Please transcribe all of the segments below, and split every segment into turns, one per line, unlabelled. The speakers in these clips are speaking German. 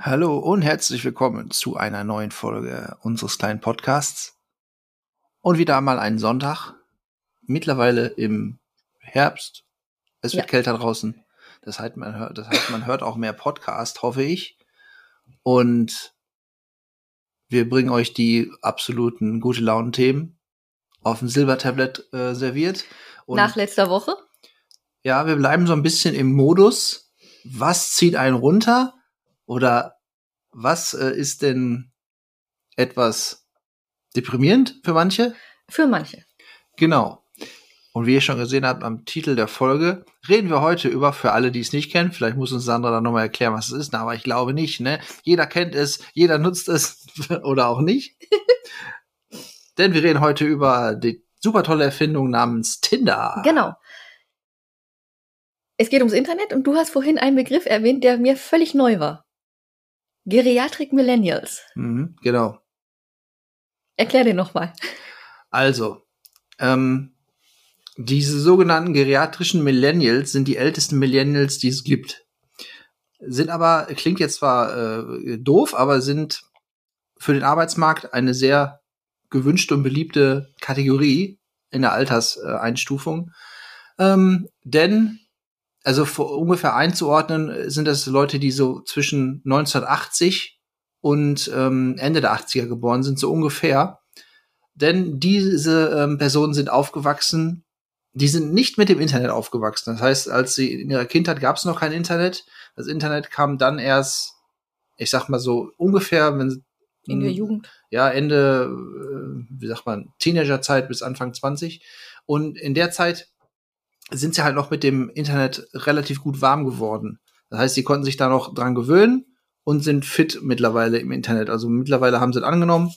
Hallo und herzlich willkommen zu einer neuen Folge unseres kleinen Podcasts. Und wieder einmal einen Sonntag. Mittlerweile im Herbst. Es wird
Ja.
kälter draußen. Das heißt, man hört, das heißt, man hört auch mehr Podcast, hoffe ich. Und wir bringen euch die absoluten gute Launen-Themen auf dem Silbertablett äh, serviert. Und
Nach letzter Woche.
ja, wir bleiben so ein bisschen im Modus. Was zieht einen runter? Oder was äh, ist denn etwas deprimierend für manche?
Für manche.
Genau. Und wie ihr schon gesehen habt am Titel der Folge, reden wir heute über, für alle, die es nicht kennen, vielleicht muss uns Sandra dann nochmal erklären, was es ist, aber ich glaube nicht, ne? Jeder kennt es, jeder nutzt es oder auch nicht. Denn wir reden heute über die super tolle Erfindung namens Tinder.
Genau. Es geht ums Internet und du hast vorhin einen Begriff erwähnt, der mir völlig neu war. Geriatrik Millennials.
Mhm, genau.
Erklär den nochmal.
Also, ähm, diese sogenannten geriatrischen Millennials sind die ältesten Millennials, die es gibt. Sind aber, klingt jetzt zwar äh, doof, aber sind für den Arbeitsmarkt eine sehr gewünschte und beliebte Kategorie in der Alterseinstufung. Ähm, denn, also ungefähr einzuordnen, sind das Leute, die so zwischen 1980 und ähm, Ende der 80er geboren sind, so ungefähr. Denn diese ähm, Personen sind aufgewachsen, die sind nicht mit dem Internet aufgewachsen. Das heißt, als sie in ihrer Kindheit gab es noch kein Internet. Das Internet kam dann erst, ich sag mal so ungefähr, wenn
In der Jugend.
ja, Ende, äh, wie sagt man, Teenagerzeit bis Anfang 20. Und in der Zeit sind sie halt noch mit dem Internet relativ gut warm geworden. Das heißt, sie konnten sich da noch dran gewöhnen und sind fit mittlerweile im Internet. Also mittlerweile haben sie es angenommen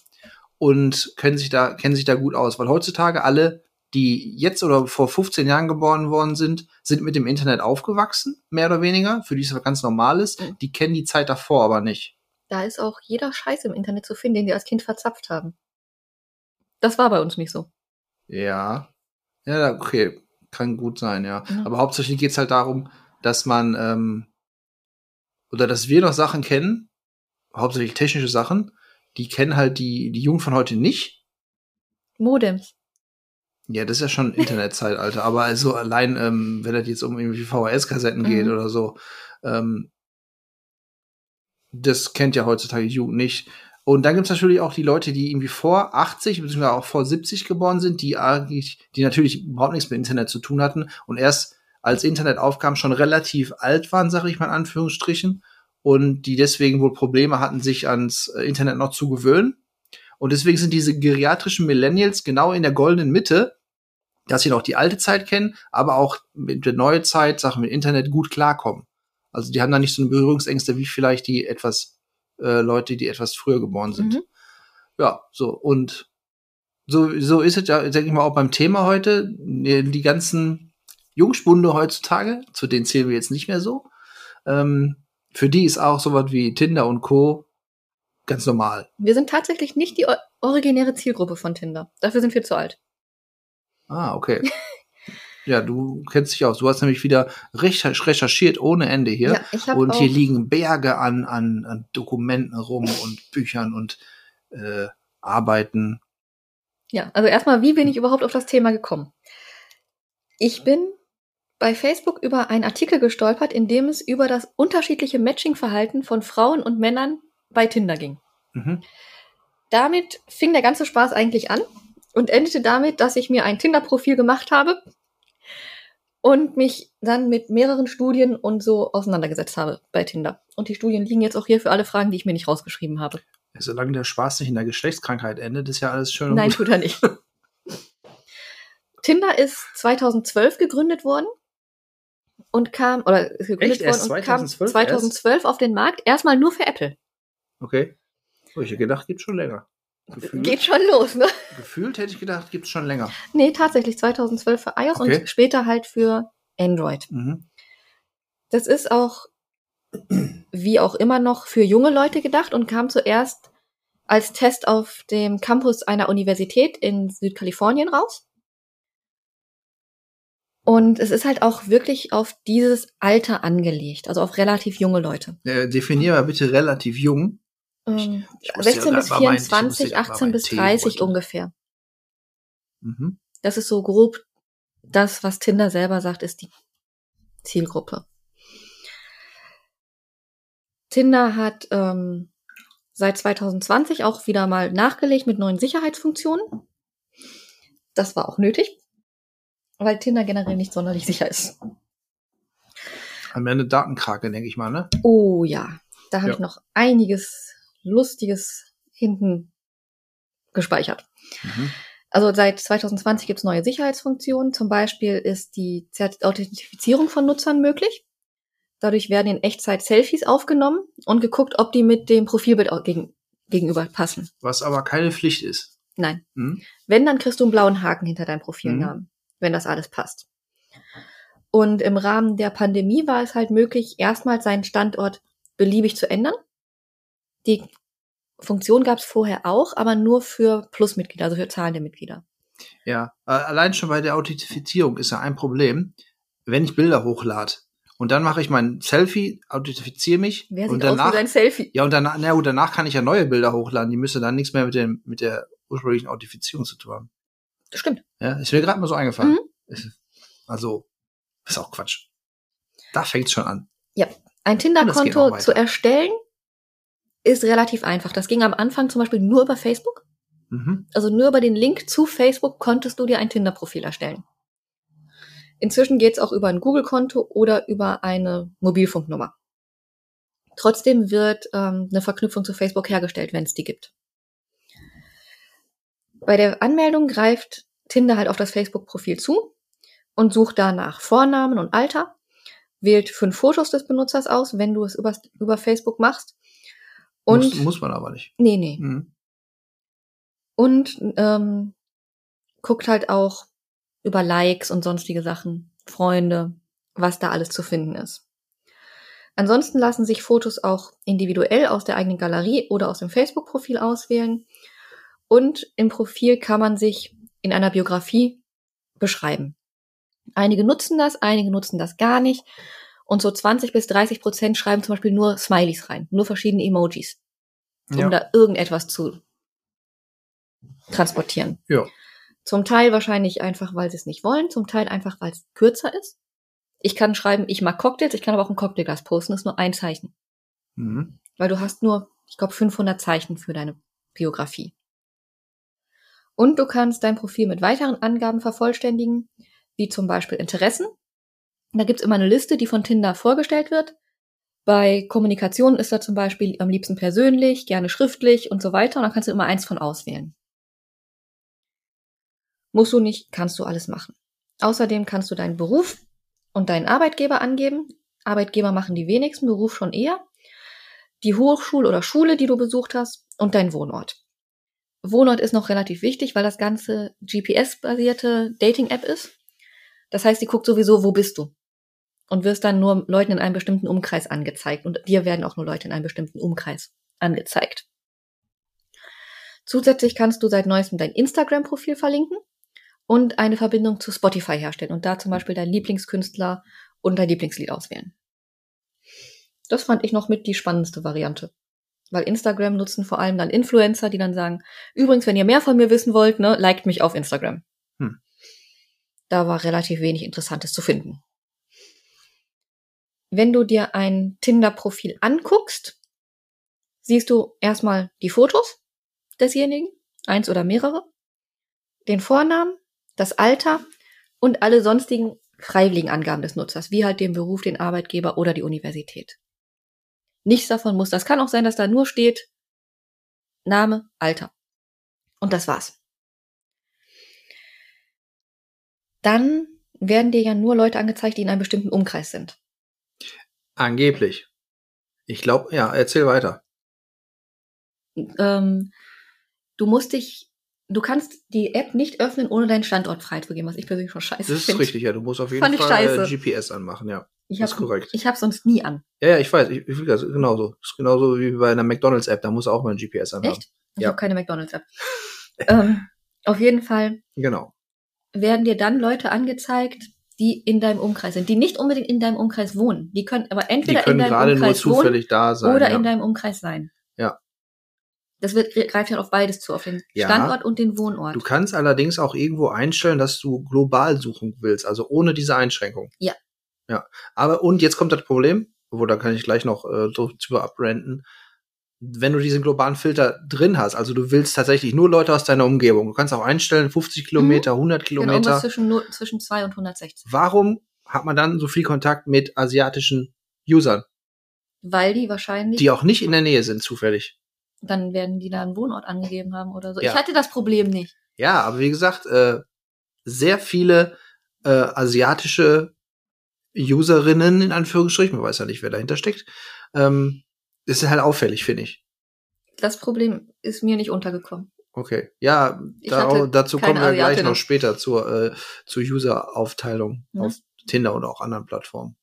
und können sich da, kennen sich da gut aus. Weil heutzutage alle, die jetzt oder vor 15 Jahren geboren worden sind, sind mit dem Internet aufgewachsen, mehr oder weniger, für die es ganz normal ist.
Mhm.
Die kennen die Zeit davor aber nicht.
Da ist auch jeder Scheiß im Internet zu finden, den die als Kind verzapft haben. Das war bei uns nicht so.
Ja. Ja, okay. Kann gut sein, ja.
Ja.
Aber hauptsächlich geht's halt darum, dass man, ähm, oder dass wir noch Sachen kennen, hauptsächlich technische Sachen, die kennen halt die, die Jungen von heute nicht.
Modems.
Ja, das ist ja schon Internetzeitalter, aber also allein, ähm, wenn das jetzt um irgendwie VHS-Kassetten geht
Mhm.
oder so, ähm, das kennt ja heutzutage die Jugend nicht. Und dann gibt's natürlich auch die Leute, die irgendwie vor 80 beziehungsweise auch vor 70 geboren sind, die eigentlich, die natürlich überhaupt nichts mit Internet zu tun hatten und erst als Internet aufkam, schon relativ alt waren, sage ich mal in Anführungsstrichen, und die deswegen wohl Probleme hatten, sich ans äh, Internet noch zu gewöhnen. Und deswegen sind diese geriatrischen Millennials genau in der goldenen Mitte, dass sie noch die alte Zeit kennen, aber auch mit der neuen Zeit, Sachen mit Internet gut klarkommen. Also die haben da nicht so eine Berührungsängste wie vielleicht die etwas äh, Leute, die etwas früher geboren sind.
Mhm.
Ja, so und so so ist es ja, denke ich mal, auch beim Thema heute. Die ganzen Jungspunde heutzutage, zu denen zählen wir jetzt nicht mehr so. Ähm, für die ist auch sowas wie Tinder und Co. ganz normal.
Wir sind tatsächlich nicht die originäre Zielgruppe von Tinder. Dafür sind wir zu alt.
Ah, okay. ja, du kennst dich aus. Du hast nämlich wieder recher- recherchiert ohne Ende hier.
Ja, ich habe
und hier liegen Berge an, an, an Dokumenten rum und Büchern und äh, Arbeiten.
Ja, also erstmal, wie bin ich überhaupt auf das Thema gekommen? Ich bin bei Facebook über einen Artikel gestolpert, in dem es über das unterschiedliche Matching-Verhalten von Frauen und Männern bei Tinder ging.
Mhm.
Damit fing der ganze Spaß eigentlich an und endete damit, dass ich mir ein Tinder-Profil gemacht habe und mich dann mit mehreren Studien und so auseinandergesetzt habe bei Tinder. Und die Studien liegen jetzt auch hier für alle Fragen, die ich mir nicht rausgeschrieben habe.
Solange der Spaß nicht in der Geschlechtskrankheit endet, ist ja alles schön und
Nein,
gut.
tut er nicht. Tinder ist 2012 gegründet worden und kam, oder ist gegründet
Echt? Erst
worden und
2012
kam 2012 auf den Markt. Erstmal nur für Apple.
Okay. Oh, ich hätte gedacht, gibt's schon länger. Gefühlt,
Geht schon los, ne?
gefühlt hätte ich gedacht, gibt's schon länger.
Nee, tatsächlich 2012 für iOS
Okay.
und später halt für Android.
Mhm.
Das ist auch wie auch immer noch für junge Leute gedacht und kam zuerst als Test auf dem Campus einer Universität in Südkalifornien raus. Und es ist halt auch wirklich auf dieses Alter angelegt, also auf relativ junge Leute.
Äh, definier mal bitte relativ jung.
Ähm,
Ich muss
16
ja
bis
grad mal mein- ich
24,
muss ja grad mal
18
meinen
bis
Tee
30
rütteln.
ungefähr.
Mhm.
Das ist so grob das, was Tinder selber sagt, ist die Zielgruppe. Tinder hat ähm, seit 2020 auch wieder mal nachgelegt mit neuen Sicherheitsfunktionen. Das war auch nötig, weil Tinder generell nicht sonderlich sicher ist.
Am Ende Datenkrake, denke ich mal, ne?
Oh ja, da habe
Ja.
ich noch einiges Lustiges hinten gespeichert.
Mhm.
Also seit 2020 gibt es neue Sicherheitsfunktionen. Zum Beispiel ist die Zert- Authentifizierung von Nutzern möglich. Dadurch werden in Echtzeit Selfies aufgenommen und geguckt, ob die mit dem Profilbild gegen, gegenüber passen.
Was aber keine Pflicht ist.
Nein.
Mhm.
Wenn, dann kriegst du einen blauen Haken hinter deinem Profilnamen, wenn das alles passt. Und im Rahmen der Pandemie war es halt möglich, erstmals seinen Standort beliebig zu ändern. Die Funktion gab es vorher auch, aber nur für Plusmitglieder, also für zahlende Mitglieder.
Ja, allein schon bei der Authentifizierung ist ja ein Problem, wenn ich Bilder hochlade und dann mache ich mein Selfie, authentifiziere mich
Wer
und
sieht aus
danach
wie sein Selfie?
ja und danach, na gut, danach kann ich ja neue Bilder hochladen, die müssen dann nichts mehr mit dem mit der ursprünglichen Authentifizierung zu tun haben.
Das stimmt.
Ja, ist mir gerade mal so eingefallen.
Mhm.
Also ist auch Quatsch. Da fängt's schon an.
Ein
Und es geht
Tinder-Konto zu erstellen ist relativ einfach. Das ging am Anfang zum Beispiel nur über Facebook.
Mhm.
Also nur über den Link zu Facebook konntest du dir ein Tinder-Profil erstellen. Inzwischen geht's auch über ein Google-Konto oder über eine Mobilfunknummer. Trotzdem wird ähm, eine Verknüpfung zu Facebook hergestellt, wenn es die gibt. Bei der Anmeldung greift Tinder halt auf das Facebook-Profil zu und sucht danach Vornamen und Alter, wählt fünf Fotos des Benutzers aus, wenn du es über, über Facebook machst. Und
muss, muss man aber nicht.
nee, nee
Mhm.
und ähm, guckt halt auch über Likes und sonstige Sachen, Freunde, was da alles zu finden ist. Ansonsten lassen sich Fotos auch individuell aus der eigenen Galerie oder aus dem Facebook-Profil auswählen. Und im Profil kann man sich in einer Biografie beschreiben. Einige nutzen das, einige nutzen das gar nicht. Und so 20 bis 30 Prozent schreiben zum Beispiel nur Smileys rein, nur verschiedene Emojis, um
Ja.
da irgendetwas zu transportieren.
Ja.
Zum Teil wahrscheinlich einfach, weil sie es nicht wollen, zum Teil einfach, weil es kürzer ist. Ich kann schreiben, ich mag Cocktails, ich kann aber auch ein Cocktailglas posten, das ist nur ein Zeichen.
Mhm.
Weil du hast nur, ich glaube, 500 Zeichen für deine Biografie. Und du kannst dein Profil mit weiteren Angaben vervollständigen, wie zum Beispiel Interessen. Da gibt's immer eine Liste, die von Tinder vorgestellt wird. Bei Kommunikation ist da zum Beispiel am liebsten persönlich, gerne schriftlich und so weiter. Und dann kannst du immer eins von auswählen. Musst du nicht, kannst du alles machen. Außerdem kannst du deinen Beruf und deinen Arbeitgeber angeben. Arbeitgeber machen die wenigsten, Beruf schon eher. Die Hochschule oder Schule, die du besucht hast und dein Wohnort. Wohnort ist noch relativ wichtig, weil das ganze GPS-basierte Dating-App ist. Das heißt, die guckt sowieso, wo bist du? Und wirst dann nur Leuten in einem bestimmten Umkreis angezeigt. Und dir werden auch nur Leute in einem bestimmten Umkreis angezeigt. Zusätzlich kannst du seit neuestem dein Instagram-Profil verlinken und eine Verbindung zu Spotify herstellen und da zum Beispiel dein Lieblingskünstler und dein Lieblingslied auswählen. Das fand ich noch mit die spannendste Variante. Weil Instagram nutzen vor allem dann Influencer, die dann sagen, übrigens, wenn ihr mehr von mir wissen wollt, ne, liked mich auf Instagram.
Hm.
Da war relativ wenig Interessantes zu finden. Wenn du dir ein Tinder-Profil anguckst, siehst du erstmal die Fotos desjenigen, eins oder mehrere, den Vornamen, das Alter und alle sonstigen freiwilligen Angaben des Nutzers, wie halt den Beruf, den Arbeitgeber oder die Universität. Nichts davon muss. Das kann auch sein, dass da nur steht Name, Alter. Und das war's. Dann werden dir ja nur Leute angezeigt, die in einem bestimmten Umkreis sind.
Angeblich. Ich glaube, ja, erzähl weiter.
Ähm, du musst dich, du kannst die App nicht öffnen, ohne deinen Standort freizugeben, was ich persönlich schon scheiße
Das ist
finde.
richtig, ja. Du musst auf jeden
Fand
Fall äh. GPS anmachen, ja.
Ich habe
korrekt.
ich hab sonst nie an.
Ja, ja, ich weiß. Ich, ich, das genauso. Das ist genauso wie bei einer McDonalds-App. Da muss auch mal ein GPS anhaben.
Echt? Ich
Ja.
habe keine McDonalds-App. ähm, auf jeden Fall
Genau.
werden dir dann Leute angezeigt, die in deinem Umkreis sind, die nicht unbedingt in deinem Umkreis wohnen. Die können aber
Die
entweder in
können
deinem
gerade nur
Umkreis wohnen
zufällig da sein.
oder
ja.
in deinem Umkreis sein.
Ja.
Das wird, greift halt auf beides zu, auf den
Ja.
Standort und den Wohnort.
Du kannst allerdings auch irgendwo einstellen, dass du global suchen willst, also ohne diese Einschränkung.
Ja.
Ja. Aber und jetzt kommt das Problem, wo da kann ich gleich noch äh, drüber abrenten. Wenn du diesen globalen Filter drin hast, also du willst tatsächlich nur Leute aus deiner Umgebung. Du kannst auch einstellen 50 Kilometer, 100
genau, irgendwas
Kilometer.
zwischen, nur, zwischen 2 und 160.
Warum hat man dann so viel Kontakt mit asiatischen Usern,
Weil die wahrscheinlich,
die auch nicht in der Nähe sind, zufällig?
dann werden die da einen Wohnort angegeben haben oder so.
Ja.
Ich hatte das Problem nicht.
Ja, aber wie gesagt, äh, sehr viele äh, asiatische Userinnen, in Anführungsstrichen, man weiß ja nicht, wer dahinter steckt, ähm, ist halt auffällig, finde ich.
Das Problem ist mir nicht untergekommen.
Okay. Ja, da, dazu kommen wir gleich noch später zur, äh, zur User-Aufteilung
Ja.
auf Tinder und auch anderen Plattformen.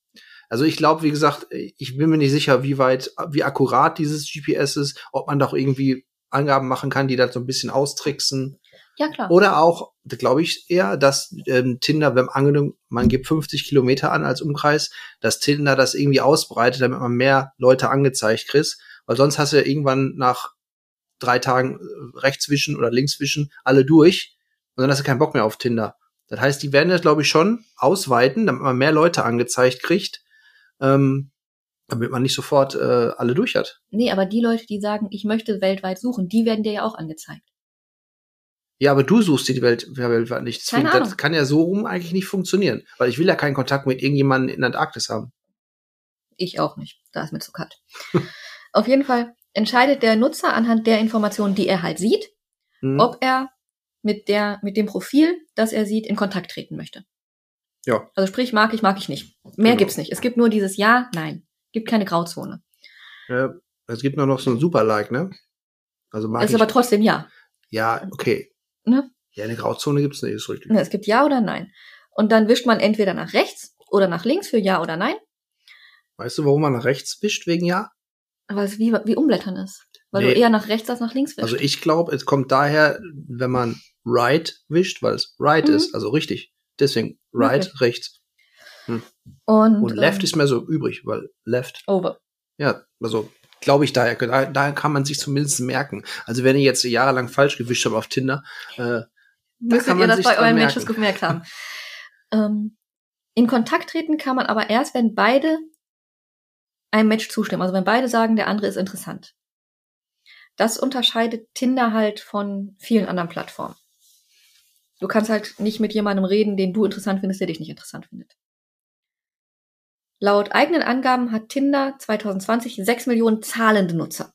Also ich glaube, wie gesagt, ich bin mir nicht sicher, wie weit, wie akkurat dieses GPS ist, ob man doch irgendwie Angaben machen kann, die das so ein bisschen austricksen.
Ja, klar.
Oder auch, glaube ich eher, dass ähm, Tinder, wenn angenommen, man gibt 50 Kilometer an als Umkreis, dass Tinder das irgendwie ausbreitet, damit man mehr Leute angezeigt kriegt. Weil sonst hast du ja irgendwann nach drei Tagen äh, rechts wischen oder links wischen alle durch und dann hast du keinen Bock mehr auf Tinder. Das heißt, die werden das, glaube ich, schon ausweiten, damit man mehr Leute angezeigt kriegt, ähm, damit man nicht sofort äh, alle durch hat.
Nee, aber die Leute, die sagen, ich möchte weltweit suchen, die werden dir ja auch angezeigt.
Ja, aber du suchst die Welt ja, weltweit nicht. Deswegen,
Keine
das kann ja so rum eigentlich nicht funktionieren. Weil ich will ja keinen Kontakt mit irgendjemandem in der Antarktis haben.
Ich auch nicht. Da ist mir zu kalt. Auf jeden Fall entscheidet der Nutzer anhand der Informationen, die er halt sieht,
Hm?
ob er mit der, mit dem Profil, das er sieht, in Kontakt treten möchte.
Ja.
Also sprich, mag ich, mag ich nicht. Mehr
Genau.
gibt's nicht. Es gibt nur dieses Ja, Nein. Gibt keine Grauzone.
Ja, es gibt nur noch so ein Super-Like, ne? Also mag
Es ist
ich.
aber trotzdem Ja.
ja, okay.
Ne?
Ja, eine Grauzone gibt's nicht, ist richtig.
Ne, Es gibt Ja oder Nein. Und dann wischt man entweder nach rechts oder nach links für Ja oder Nein,
Weißt du, warum man nach rechts wischt wegen Ja?
weil es wie, wie Umblättern ist. Weil
Nee.
du eher nach rechts als nach links wischst.
Also ich glaube, es kommt daher, wenn man right wischt, weil es right
Mhm.
ist, also richtig. Deswegen right,
Wirklich?
rechts.
und
Und left
ähm,
ist mehr so übrig, weil left
over.
Ja, also glaube ich daher, da, daher kann man sich zumindest merken. Also wenn ihr jetzt jahrelang falsch gewischt habt auf Tinder, äh,
Müsstet
kann
ihr das bei euren
merken.
Matches gemerkt haben. ähm, in Kontakt treten kann man aber erst, wenn beide einem Match zustimmen. Also wenn beide sagen, der andere ist interessant. Das unterscheidet Tinder halt von vielen anderen Plattformen. Du kannst halt nicht mit jemandem reden, den du interessant findest, der dich nicht interessant findet. Laut eigenen Angaben hat Tinder 2020 6 Millionen zahlende Nutzer.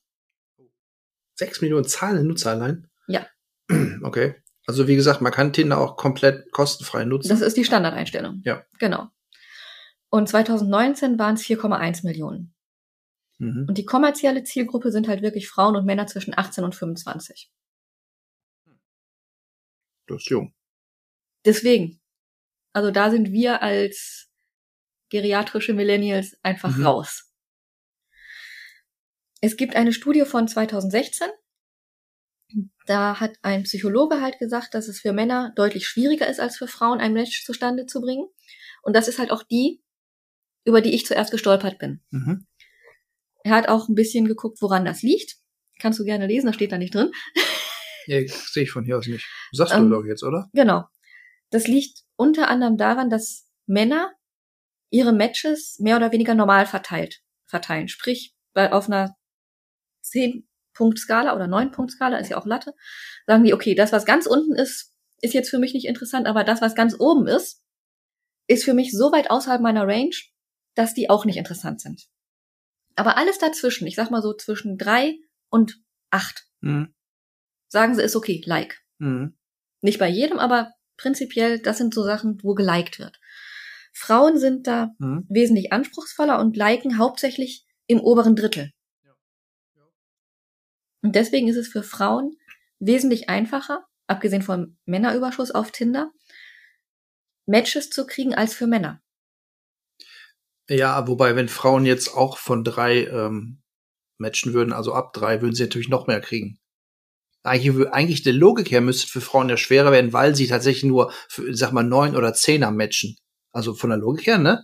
sechs Millionen zahlende Nutzer allein.
Ja.
Okay. Also wie gesagt, man kann Tinder auch komplett kostenfrei nutzen.
Das ist die Standardeinstellung.
Ja.
Genau. Und 2019 waren es 4,1 Millionen.
mhm.
Und die kommerzielle Zielgruppe sind halt wirklich Frauen und Männer zwischen 18 und 25.
Das ist jung.
Deswegen. Also da sind wir als geriatrische Millennials einfach
Mhm.
raus. Es gibt eine Studie von 2016. Da hat ein Psychologe halt gesagt, dass es für Männer deutlich schwieriger ist als für Frauen, ein Match zustande zu bringen. Und das ist halt auch die, über die ich zuerst gestolpert bin.
Mhm.
Er hat auch ein bisschen geguckt, woran das liegt. Kannst du gerne lesen, da steht da nicht drin.
Ja, sehe ich von hier aus nicht. Sagst
Ähm,
du doch jetzt, oder?
Genau. Das liegt unter anderem daran, dass Männer ihre Matches mehr oder weniger normal verteilt, verteilen. Sprich, bei, auf einer 10-Punkt-Skala oder 9-Punkt-Skala, ist ja auch Latte, sagen die, okay, das, was ganz unten ist, ist jetzt für mich nicht interessant, aber das, was ganz oben ist, ist für mich so weit außerhalb meiner Range, dass die auch nicht interessant sind. Aber alles dazwischen, ich sag mal so zwischen drei und acht,
Mhm.
sagen sie, ist okay, like.
Mhm.
Nicht bei jedem, aber prinzipiell, das sind so Sachen, wo geliked wird. Frauen sind da
Mhm.
wesentlich anspruchsvoller und liken hauptsächlich im oberen Drittel. Und deswegen ist es für Frauen wesentlich einfacher, abgesehen vom Männerüberschuss auf Tinder, Matches zu kriegen als für Männer.
Ja, wobei, wenn Frauen jetzt auch von drei ähm, matchen würden, also ab drei, würden sie natürlich noch mehr kriegen. Eigentlich, eigentlich der Logik her müsste für Frauen ja schwerer werden, weil sie tatsächlich nur, für, sag mal, neun oder zehner matchen. Also von der Logik her, ne?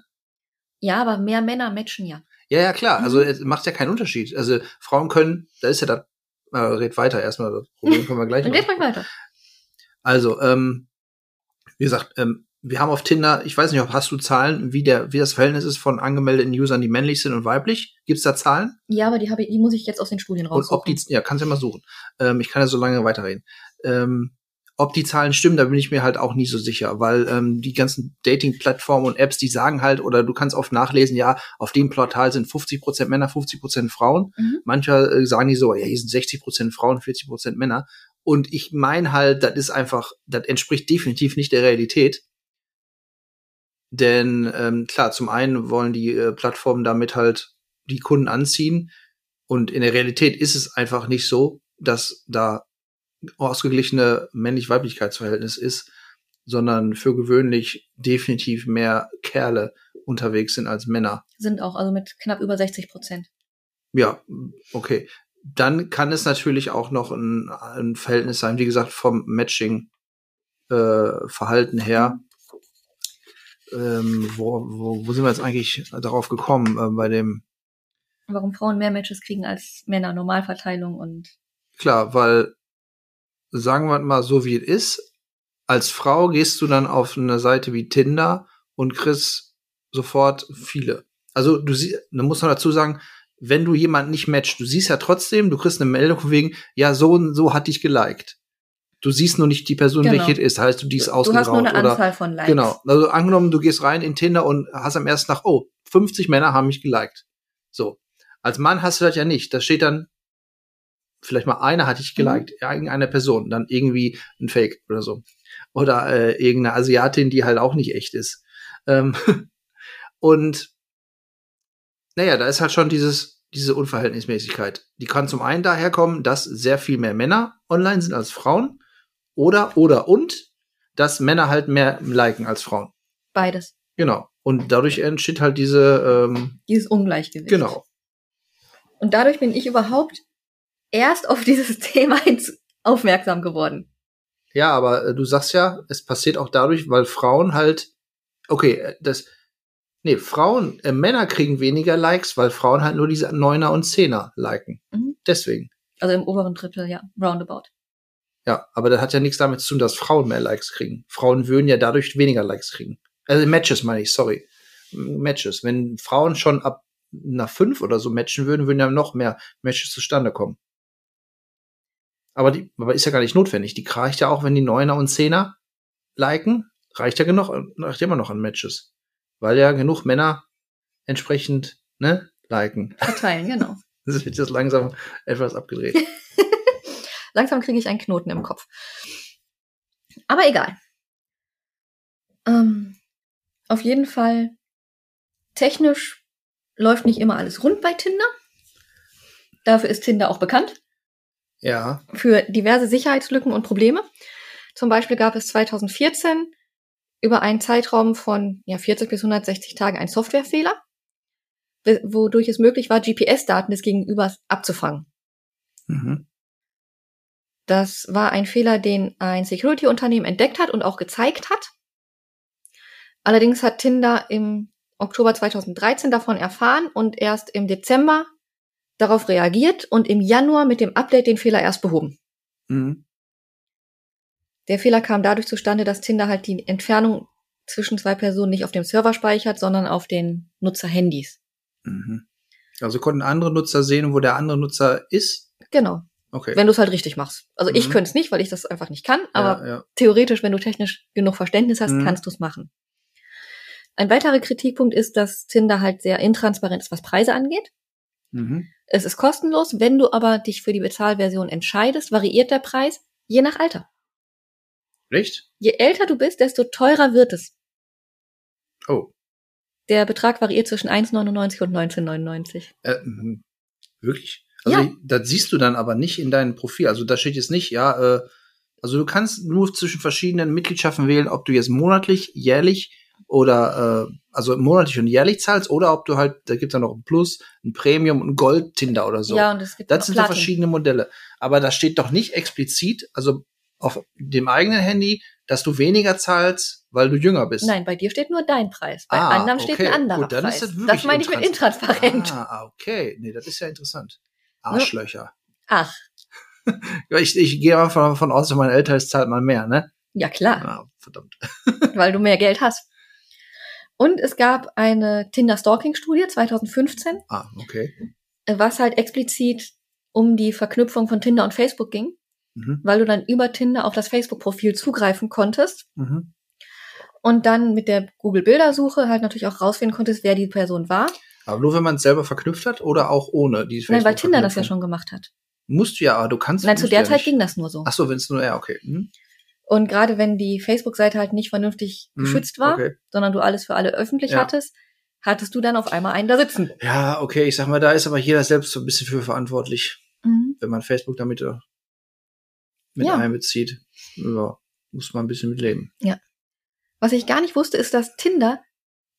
Ja, aber mehr Männer matchen ja.
Ja, ja, klar. Also
Mhm.
es macht ja keinen Unterschied. Also Frauen können, da ist ja das, äh, red weiter erstmal, das Problem können wir gleich
Dann geht mal weiter.
Also, ähm, wie gesagt, ähm, wir haben auf Tinder, ich weiß nicht, ob hast du Zahlen, wie der, wie das Verhältnis ist von angemeldeten Usern, die männlich sind und weiblich? Gibt's da Zahlen?
Ja, aber die, habe ich, die muss ich jetzt aus den Studien
Und ob die, ja, kannst du ja mal suchen. Ähm, ich kann ja so lange weiterreden. Ähm, ob die Zahlen stimmen, da bin ich mir halt auch nie so sicher, weil ähm, die ganzen Dating-Plattformen und Apps, die sagen halt, oder du kannst oft nachlesen, ja, auf dem Portal sind 50% Männer, 50% Frauen.
Mhm.
Manchmal äh, sagen die so, ja, hier sind 60% Frauen, 40% Männer. Und ich meine halt, das ist einfach, das entspricht definitiv nicht der Realität. Denn ähm, klar, zum einen wollen die äh, Plattformen damit halt die Kunden anziehen. Und in der Realität ist es einfach nicht so, dass da ausgeglichene männlich-weiblichkeitsverhältnis ist, sondern für gewöhnlich definitiv mehr Kerle unterwegs sind als Männer.
Sind auch, also mit knapp über 60 Prozent.
Ja, okay. Dann kann es natürlich auch noch ein, ein Verhältnis sein, wie gesagt, vom Matching-Verhalten her. Ähm, wo, wo, wo sind wir jetzt eigentlich darauf gekommen? Äh, bei dem,
Warum Frauen mehr Matches kriegen als Männer, Normalverteilung und
klar, weil, sagen wir mal so, wie es ist, als Frau gehst du dann auf eine Seite wie Tinder und kriegst sofort viele. Also du siehst, da muss man dazu sagen, wenn du jemanden nicht matchst, du siehst ja trotzdem, du kriegst eine Meldung von wegen, ja, so und so hat dich geliked. Du siehst nur nicht die Person,
Genau.
welche es ist. Heißt, du die ist
du
ausgeraubt
hast nur eine
oder
Anzahl von Likes.
genau. Also angenommen, du gehst rein in Tinder und hast am ersten Tag, oh, 50 Männer haben mich geliked. So. Als Mann hast du das ja nicht. Da steht dann, vielleicht mal einer hat dich geliked, ja, irgendeine Person, dann irgendwie ein Fake oder so. Oder äh, irgendeine Asiatin, die halt auch nicht echt ist. Ähm, und naja, da ist halt schon dieses, diese Unverhältnismäßigkeit. Die kann zum einen daher kommen, dass sehr viel mehr Männer online sind als Frauen. Oder, oder und, dass Männer halt mehr liken als Frauen.
Beides.
Genau. Und dadurch entsteht halt diese, ähm,
Dieses Ungleichgewicht.
genau.
Und dadurch bin ich überhaupt erst auf dieses Thema aufmerksam geworden.
Ja, aber äh, du sagst ja, es passiert auch dadurch, weil Frauen halt, okay, äh, das, nee, Frauen, äh, Männer kriegen weniger Likes, weil Frauen halt nur diese Neuner und Zehner liken.
Mhm.
Deswegen.
Also im oberen Drittel, ja, roundabout.
Ja, aber das hat ja nichts damit zu tun, dass Frauen mehr Likes kriegen. Frauen würden ja dadurch weniger Likes kriegen. Also Matches meine ich, sorry. Matches. Wenn Frauen schon ab einer 5 oder so matchen würden, würden ja noch mehr Matches zustande kommen. Aber die, aber ist ja gar nicht notwendig. Die reicht ja auch, wenn die Neuner und Zehner liken, reicht ja genug, reicht immer noch an Matches. Weil ja genug Männer entsprechend, ne, liken.
Verteilen, genau.
Das wird jetzt langsam etwas abgedreht.
Langsam kriege ich einen Knoten im Kopf. Aber egal. Ähm, auf jeden Fall, technisch läuft nicht immer alles rund bei Tinder. Dafür ist Tinder auch bekannt.
Ja.
Für diverse Sicherheitslücken und Probleme. Zum Beispiel gab es 2014 über einen Zeitraum von ja, 40 bis 160 Tagen einen Softwarefehler, wodurch es möglich war, GPS-Daten des Gegenübers abzufangen.
Mhm.
Das war ein Fehler, den ein Security-Unternehmen entdeckt hat und auch gezeigt hat. Allerdings hat Tinder im Oktober 2013 davon erfahren und erst im Dezember darauf reagiert und im Januar mit dem Update den Fehler erst behoben.
Mhm.
Der Fehler kam dadurch zustande, dass Tinder halt die Entfernung zwischen zwei Personen nicht auf dem Server speichert, sondern auf den Nutzerhandys.
Mhm. Also konnten andere Nutzer sehen, wo der andere Nutzer ist.
Genau,
Okay.
wenn du es halt richtig machst. Also ich
Mhm.
könnte es nicht, weil ich das einfach nicht kann, aber
ja, ja.
theoretisch, wenn du technisch genug Verständnis hast,
Mhm.
kannst du es machen. Ein weiterer Kritikpunkt ist, dass Tinder halt sehr intransparent ist, was Preise angeht.
Mhm.
Es ist kostenlos, wenn du aber dich für die Bezahlversion entscheidest, variiert der Preis je nach Alter.
Echt?
Je älter du bist, desto teurer wird es.
Oh.
Der Betrag variiert zwischen 1,99 und 19,99.
Äh, mhm. wirklich? Also
Ja.
das siehst du dann aber nicht in deinem Profil. Also da steht jetzt nicht, ja, äh, also du kannst nur zwischen verschiedenen Mitgliedschaften wählen, ob du jetzt monatlich, jährlich oder äh, also monatlich und jährlich zahlst oder ob du halt, da gibt's ja noch ein Plus, ein Premium und ein Gold-Tinder oder so.
Ja, und es gibt
das sind so verschiedene Modelle. Aber da steht doch nicht explizit, also auf dem eigenen Handy, dass du weniger zahlst, weil du jünger bist.
Nein, bei dir steht nur dein Preis. Bei
Ah,
anderen steht
okay.
ein anderer
Gut, dann
Preis.
ist das wirklich
meine ich mit intransparent.
Ah, okay. Nee, das ist ja interessant. Arschlöcher.
Ach,
ich, ich gehe mal von, von aus, dass mein älter ist, zahlt man mehr, ne?
ja klar,
Ah, verdammt.
weil du mehr Geld hast. Und es gab eine Tinder-Stalking-Studie 2015,
Ah, okay.
was halt explizit um die Verknüpfung von Tinder und Facebook ging,
Mhm.
weil du dann über Tinder auf das Facebook-Profil zugreifen konntest
Mhm.
und dann mit der Google-Bildersuche halt natürlich auch rausfinden konntest, wer die Person war.
Aber nur wenn man es selber verknüpft hat oder auch ohne die
Nein, weil Tinder das ja schon gemacht hat.
Musst du ja, aber du kannst.
Nein, zu der
ja
Zeit
nicht.
ging das nur so.
Ach so, wenn es nur, ja, okay. Mhm.
Und gerade wenn die Facebook-Seite halt nicht vernünftig
Mhm,
geschützt war,
Okay.
sondern du alles für alle öffentlich
Ja.
hattest, hattest du dann auf einmal einen da sitzen.
Ja, okay, ich sag mal, da ist aber jeder selbst so ein bisschen für verantwortlich, wenn man Facebook damit äh, mit
Ja.
einbezieht. Ja, muss man ein bisschen mit leben.
Was ich gar nicht wusste, ist, dass Tinder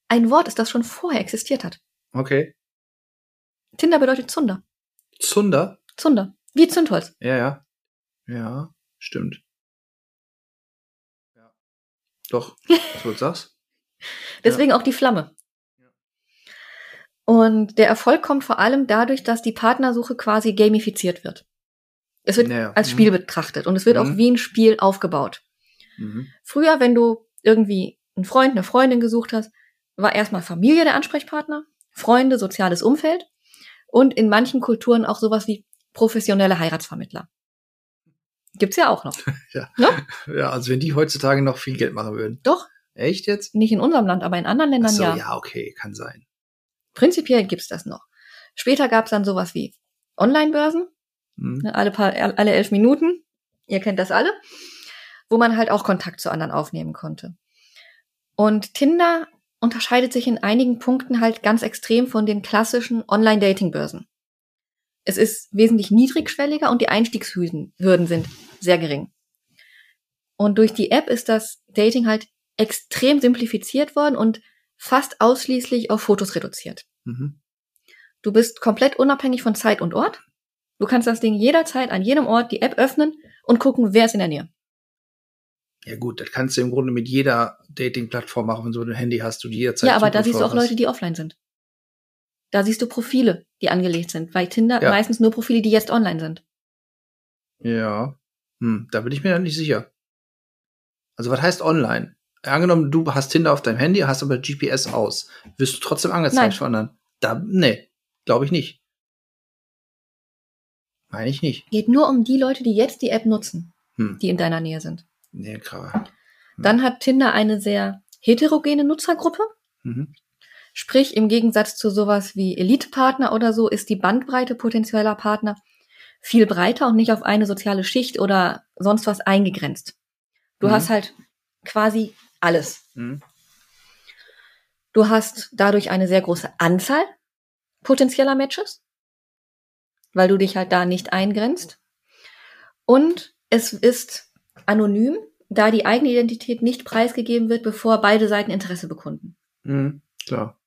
ein Wort ist, das schon vorher existiert hat.
Okay.
Tinder bedeutet Zunder.
Zunder?
Zunder. Wie Zündholz.
Ja, ja. Ja, stimmt. Ja. Doch, so du sagst.
Deswegen auch die Flamme. Und der Erfolg kommt vor allem dadurch, dass die Partnersuche quasi gamifiziert wird. Es wird
Ja,
als
mhm.
Spiel betrachtet und es wird
Mhm.
auch wie ein Spiel aufgebaut.
Mhm.
Früher, wenn du irgendwie einen Freund, eine Freundin gesucht hast, war erstmal Familie der Ansprechpartner, Freunde, soziales Umfeld und in manchen Kulturen auch sowas wie professionelle Heiratsvermittler. Gibt's ja auch noch.
Ja, also wenn die heutzutage noch viel Geld machen würden.
Doch,
Echt jetzt?
nicht in unserem Land, aber in anderen Ländern
so,
ja.
ja, okay, kann sein.
Prinzipiell gibt's das noch. Später gab's dann sowas wie Online-Börsen,
Mhm.
ne, alle paar, alle elf Minuten. Ihr kennt das alle. Wo man halt auch Kontakt zu anderen aufnehmen konnte. Und Tinder unterscheidet sich in einigen Punkten halt ganz extrem von den klassischen Online-Dating-Börsen. Es ist wesentlich niedrigschwelliger und die Einstiegshürden Hürden sind sehr gering. Und durch die App ist das Dating halt extrem simplifiziert worden und fast ausschließlich auf Fotos reduziert.
Mhm.
Du bist komplett unabhängig von Zeit und Ort. Du kannst das Ding jederzeit an jedem Ort die App öffnen und gucken, wer ist in der Nähe.
Ja gut, das kannst du im Grunde mit jeder Dating-Plattform machen, wenn du ein Handy hast, du die jederzeit
ja, aber da siehst du auch Leute,
hast.
die offline sind. Da siehst du Profile, die angelegt sind. Bei Tinder
Ja.
meistens nur Profile, die jetzt online sind.
Ja. Hm, da bin ich mir dann nicht sicher. Also was heißt online? Angenommen, du hast Tinder auf deinem Handy, hast aber GPS aus. Wirst du trotzdem angezeigt
Nein.
von anderen? Da, nee, glaube ich nicht. Meine ich nicht.
Geht nur um die Leute, die jetzt die App nutzen,
Hm.
die in deiner Nähe sind.
Nee, Kraber.
Dann hat Tinder eine sehr heterogene Nutzergruppe.
Mhm.
Sprich, im Gegensatz zu sowas wie Elite-Partner oder so, ist die Bandbreite potenzieller Partner viel breiter und nicht auf eine soziale Schicht oder sonst was eingegrenzt. Du
Mhm.
hast halt quasi alles.
Mhm.
Du hast dadurch eine sehr große Anzahl potenzieller Matches, weil du dich halt da nicht eingrenzt. Und es ist anonym, da die eigene Identität nicht preisgegeben wird, bevor beide Seiten Interesse bekunden.
Mhm. Klar.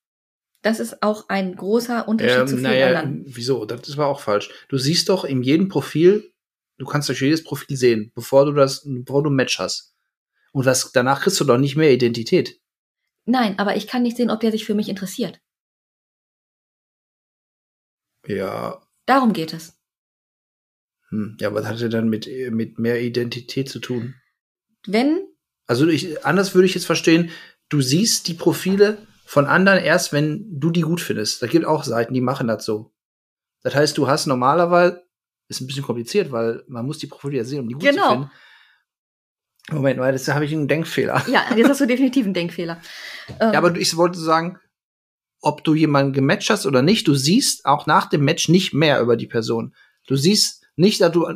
Das ist auch ein großer Unterschied zu
Ähm,
vielen
naja,
anderen.
wieso? Das war auch falsch. Du siehst doch in jedem Profil, du kannst durch jedes Profil sehen, bevor du das, bevor du ein Match hast. Und das, danach kriegst du doch nicht mehr Identität.
Nein, aber ich kann nicht sehen, ob der sich für mich interessiert.
Ja,
Darum geht es.
hm. ja, was hat er dann mit, mit mehr Identität zu tun?
Wenn,
Also ich, anders würde ich jetzt verstehen, du siehst die Profile von anderen erst, wenn du die gut findest. Da gibt auch Seiten, die machen das so. Das heißt, du hast normalerweise, ist ein bisschen kompliziert, weil man muss die Profile ja sehen, um die gut
Genau.
zu finden. Moment, weil das habe ich einen Denkfehler.
ja, jetzt hast du definitiv einen Denkfehler. Ähm,
Ja, aber ich wollte sagen, ob du jemanden gematcht hast oder nicht, du siehst auch nach dem Match nicht mehr über die Person. Du siehst nicht, dass du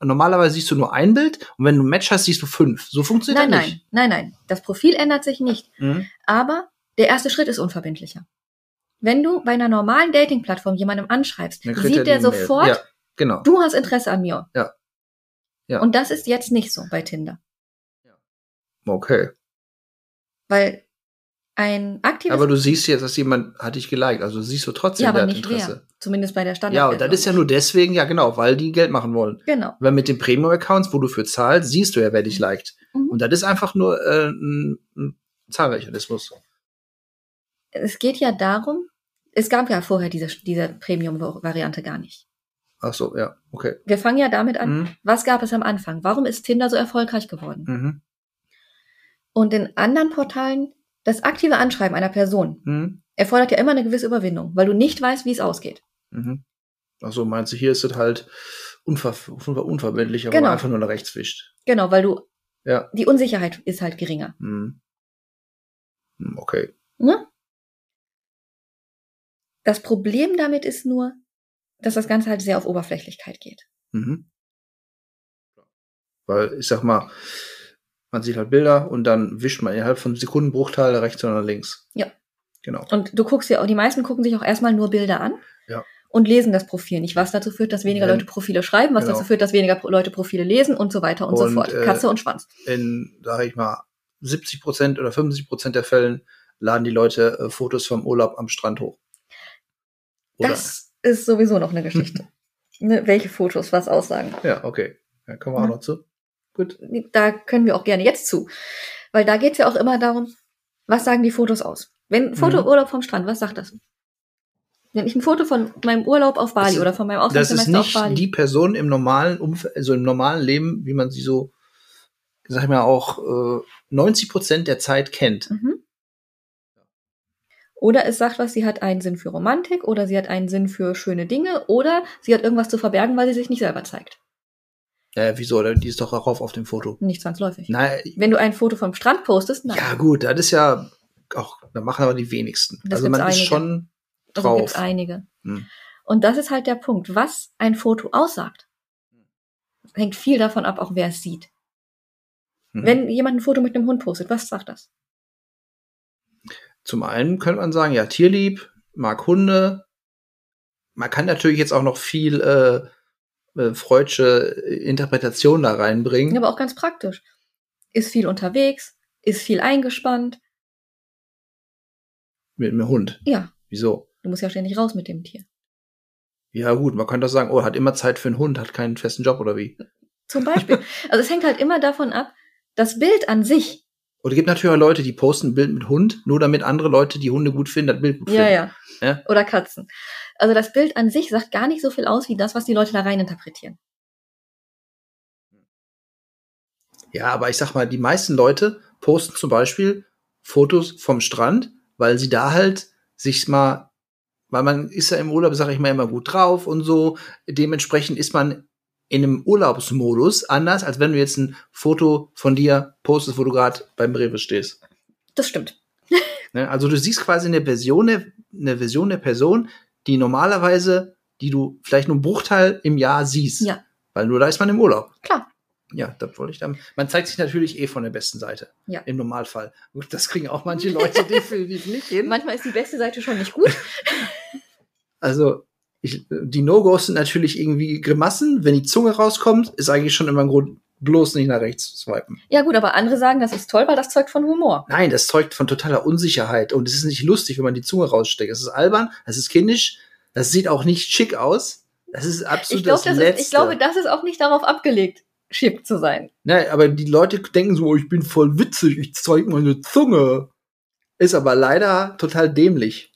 normalerweise siehst du nur ein Bild und wenn du ein Match hast, siehst du fünf. So funktioniert
nein,
das
nein,
nicht.
nein, nein. Das Profil ändert sich nicht.
Mhm.
Aber der erste Schritt ist unverbindlicher. Wenn du bei einer normalen Dating-Plattform jemandem anschreibst,
er
sieht der sofort,
Ja, genau.
du hast Interesse an mir.
Ja. Ja.
Und das ist jetzt nicht so bei Tinder.
Okay.
Weil ein aktives.
Aber du siehst jetzt, dass jemand hat dich geliked. Also siehst du trotzdem,
ja, aber
der hat
nicht
Interesse.
wer. Zumindest bei der Standard.
Ja, und das ist ja nur deswegen, ja genau, weil die Geld machen wollen.
Genau.
Weil mit den Premium-Accounts, wo du für zahlst, siehst du ja, wer dich liked.
Mhm.
Und das ist einfach nur äh, ein, ein Zahlmechanismus.
Es geht ja darum, es gab ja vorher diese, diese Premium-Variante gar nicht.
Ach so, ja, okay.
Wir fangen ja damit an,
Mhm.
was gab es am Anfang? Warum ist Tinder so erfolgreich geworden?
Mhm.
Und in anderen Portalen, das aktive Anschreiben einer Person
Mhm.
erfordert ja immer eine gewisse Überwindung, weil du nicht weißt, wie es ausgeht.
Mhm. Ach so, meinst du, hier ist es halt unver unver unverbindlich, aber
Genau.
einfach nur nach rechts wischt.
Genau, weil du,
Ja.
die Unsicherheit ist halt geringer.
Mhm. Hm, Okay.
Ne? Das Problem damit ist nur, dass das Ganze halt sehr auf Oberflächlichkeit geht.
Mhm. Weil, ich sag mal, man sieht halt Bilder und dann wischt man innerhalb von Sekundenbruchteil rechts oder links.
Ja.
Genau.
Und du guckst ja auch, die meisten gucken sich auch erstmal nur Bilder an
Ja.
und lesen das Profil nicht, was dazu führt, dass weniger Leute Profile schreiben, was
Genau.
dazu führt, dass weniger Leute Profile lesen und so weiter und, so
Und,
fort.
äh,
Katze und Schwanz.
In, sag ich mal, 70 Prozent oder 50 Prozent der Fällen laden die Leute äh, Fotos vom Urlaub am Strand hoch. Oder?
Das ist sowieso noch eine Geschichte. ne, welche Fotos was aussagen.
Ja, okay. Da kommen wir
Ja.
auch noch zu. Gut.
Da können wir auch gerne jetzt zu. Weil da geht es ja auch immer darum, was sagen die Fotos aus? Wenn Foto
Mhm.
Urlaub vom Strand, was sagt das? Wenn ich ein Foto von meinem Urlaub auf Bali
Das ist-
oder von meinem
Das ist
Auslandssemester auf
nicht
Bali.
die Person im normalen Umfeld, also im normalen Leben, wie man sie so, sag ich mal, auch äh, 90 Prozent der Zeit kennt.
Mhm. Oder es sagt was, sie hat einen Sinn für Romantik oder sie hat einen Sinn für schöne Dinge oder sie hat irgendwas zu verbergen, weil sie sich nicht selber zeigt.
Ja, wieso? Die ist doch darauf auf dem Foto.
Nicht zwangsläufig.
Nein,
Wenn du ein Foto vom Strand postest, nein.
ja gut, das ist ja auch, da machen aber die wenigsten.
Das
also man
gibt's
ist
einige.
schon
Also
drauf.
gibt's einige.
Hm.
Und das ist halt der Punkt, was ein Foto aussagt. Hängt viel davon ab, auch wer es sieht.
Hm.
Wenn jemand ein Foto mit einem Hund postet, was sagt das?
Zum einen könnte man sagen, ja, tierlieb, mag Hunde. Man kann natürlich jetzt auch noch viel äh, äh, freudsche Interpretation da reinbringen.
Aber auch ganz praktisch. Ist viel unterwegs, ist viel eingespannt.
Mit einem Hund.
Ja,
Wieso?
du musst ja ständig raus mit dem Tier.
Ja, gut, man kann doch sagen, oh, hat immer Zeit für einen Hund, hat keinen festen Job oder wie.
Zum Beispiel. also es hängt halt immer davon ab, das Bild an sich.
Und es gibt natürlich auch Leute, die posten ein Bild mit Hund, nur damit andere Leute, die Hunde gut finden, das Bild gut
Ja,
finden.
ja,
Ja?
Oder Katzen. Also das Bild an sich sagt gar nicht so viel aus, wie das, was die Leute da rein interpretieren.
Ja, aber ich sag mal, die meisten Leute posten zum Beispiel Fotos vom Strand, weil sie da halt sich mal, weil man ist ja im Urlaub, sag ich mal, immer gut drauf und so. Dementsprechend ist man in einem Urlaubsmodus anders, als wenn du jetzt ein Foto von dir postest, wo du gerade beim Rewe stehst.
Das stimmt.
Ne? Also du siehst quasi eine Version, der- eine Version der Person, die normalerweise, die du vielleicht nur einen Bruchteil im Jahr siehst.
Ja.
Weil nur da ist man im Urlaub.
Klar.
Ja, das wollte ich dann. Man zeigt sich natürlich eh von der besten Seite.
Ja.
Im Normalfall. Gut, das kriegen auch manche Leute definitiv nicht hin.
Manchmal ist die beste Seite schon nicht gut.
Also, ich, die No-Gos sind natürlich irgendwie Grimassen. Wenn die Zunge rauskommt, ist eigentlich schon immer ein Grund, bloß nicht nach rechts zu swipen.
Ja gut, aber andere sagen, das ist toll, weil das zeugt von Humor.
Nein, das zeugt von totaler Unsicherheit. Und es ist nicht lustig, wenn man die Zunge raussteckt. Es ist albern, es ist kindisch, das sieht auch nicht schick aus. Das ist absolut
Ich, glaub,
das
das
Letzte.
ist, ich glaube, das ist auch nicht darauf abgelegt, schick zu sein.
Ne, aber die Leute denken so, oh, ich bin voll witzig, ich zeig meine Zunge. Ist aber leider total dämlich.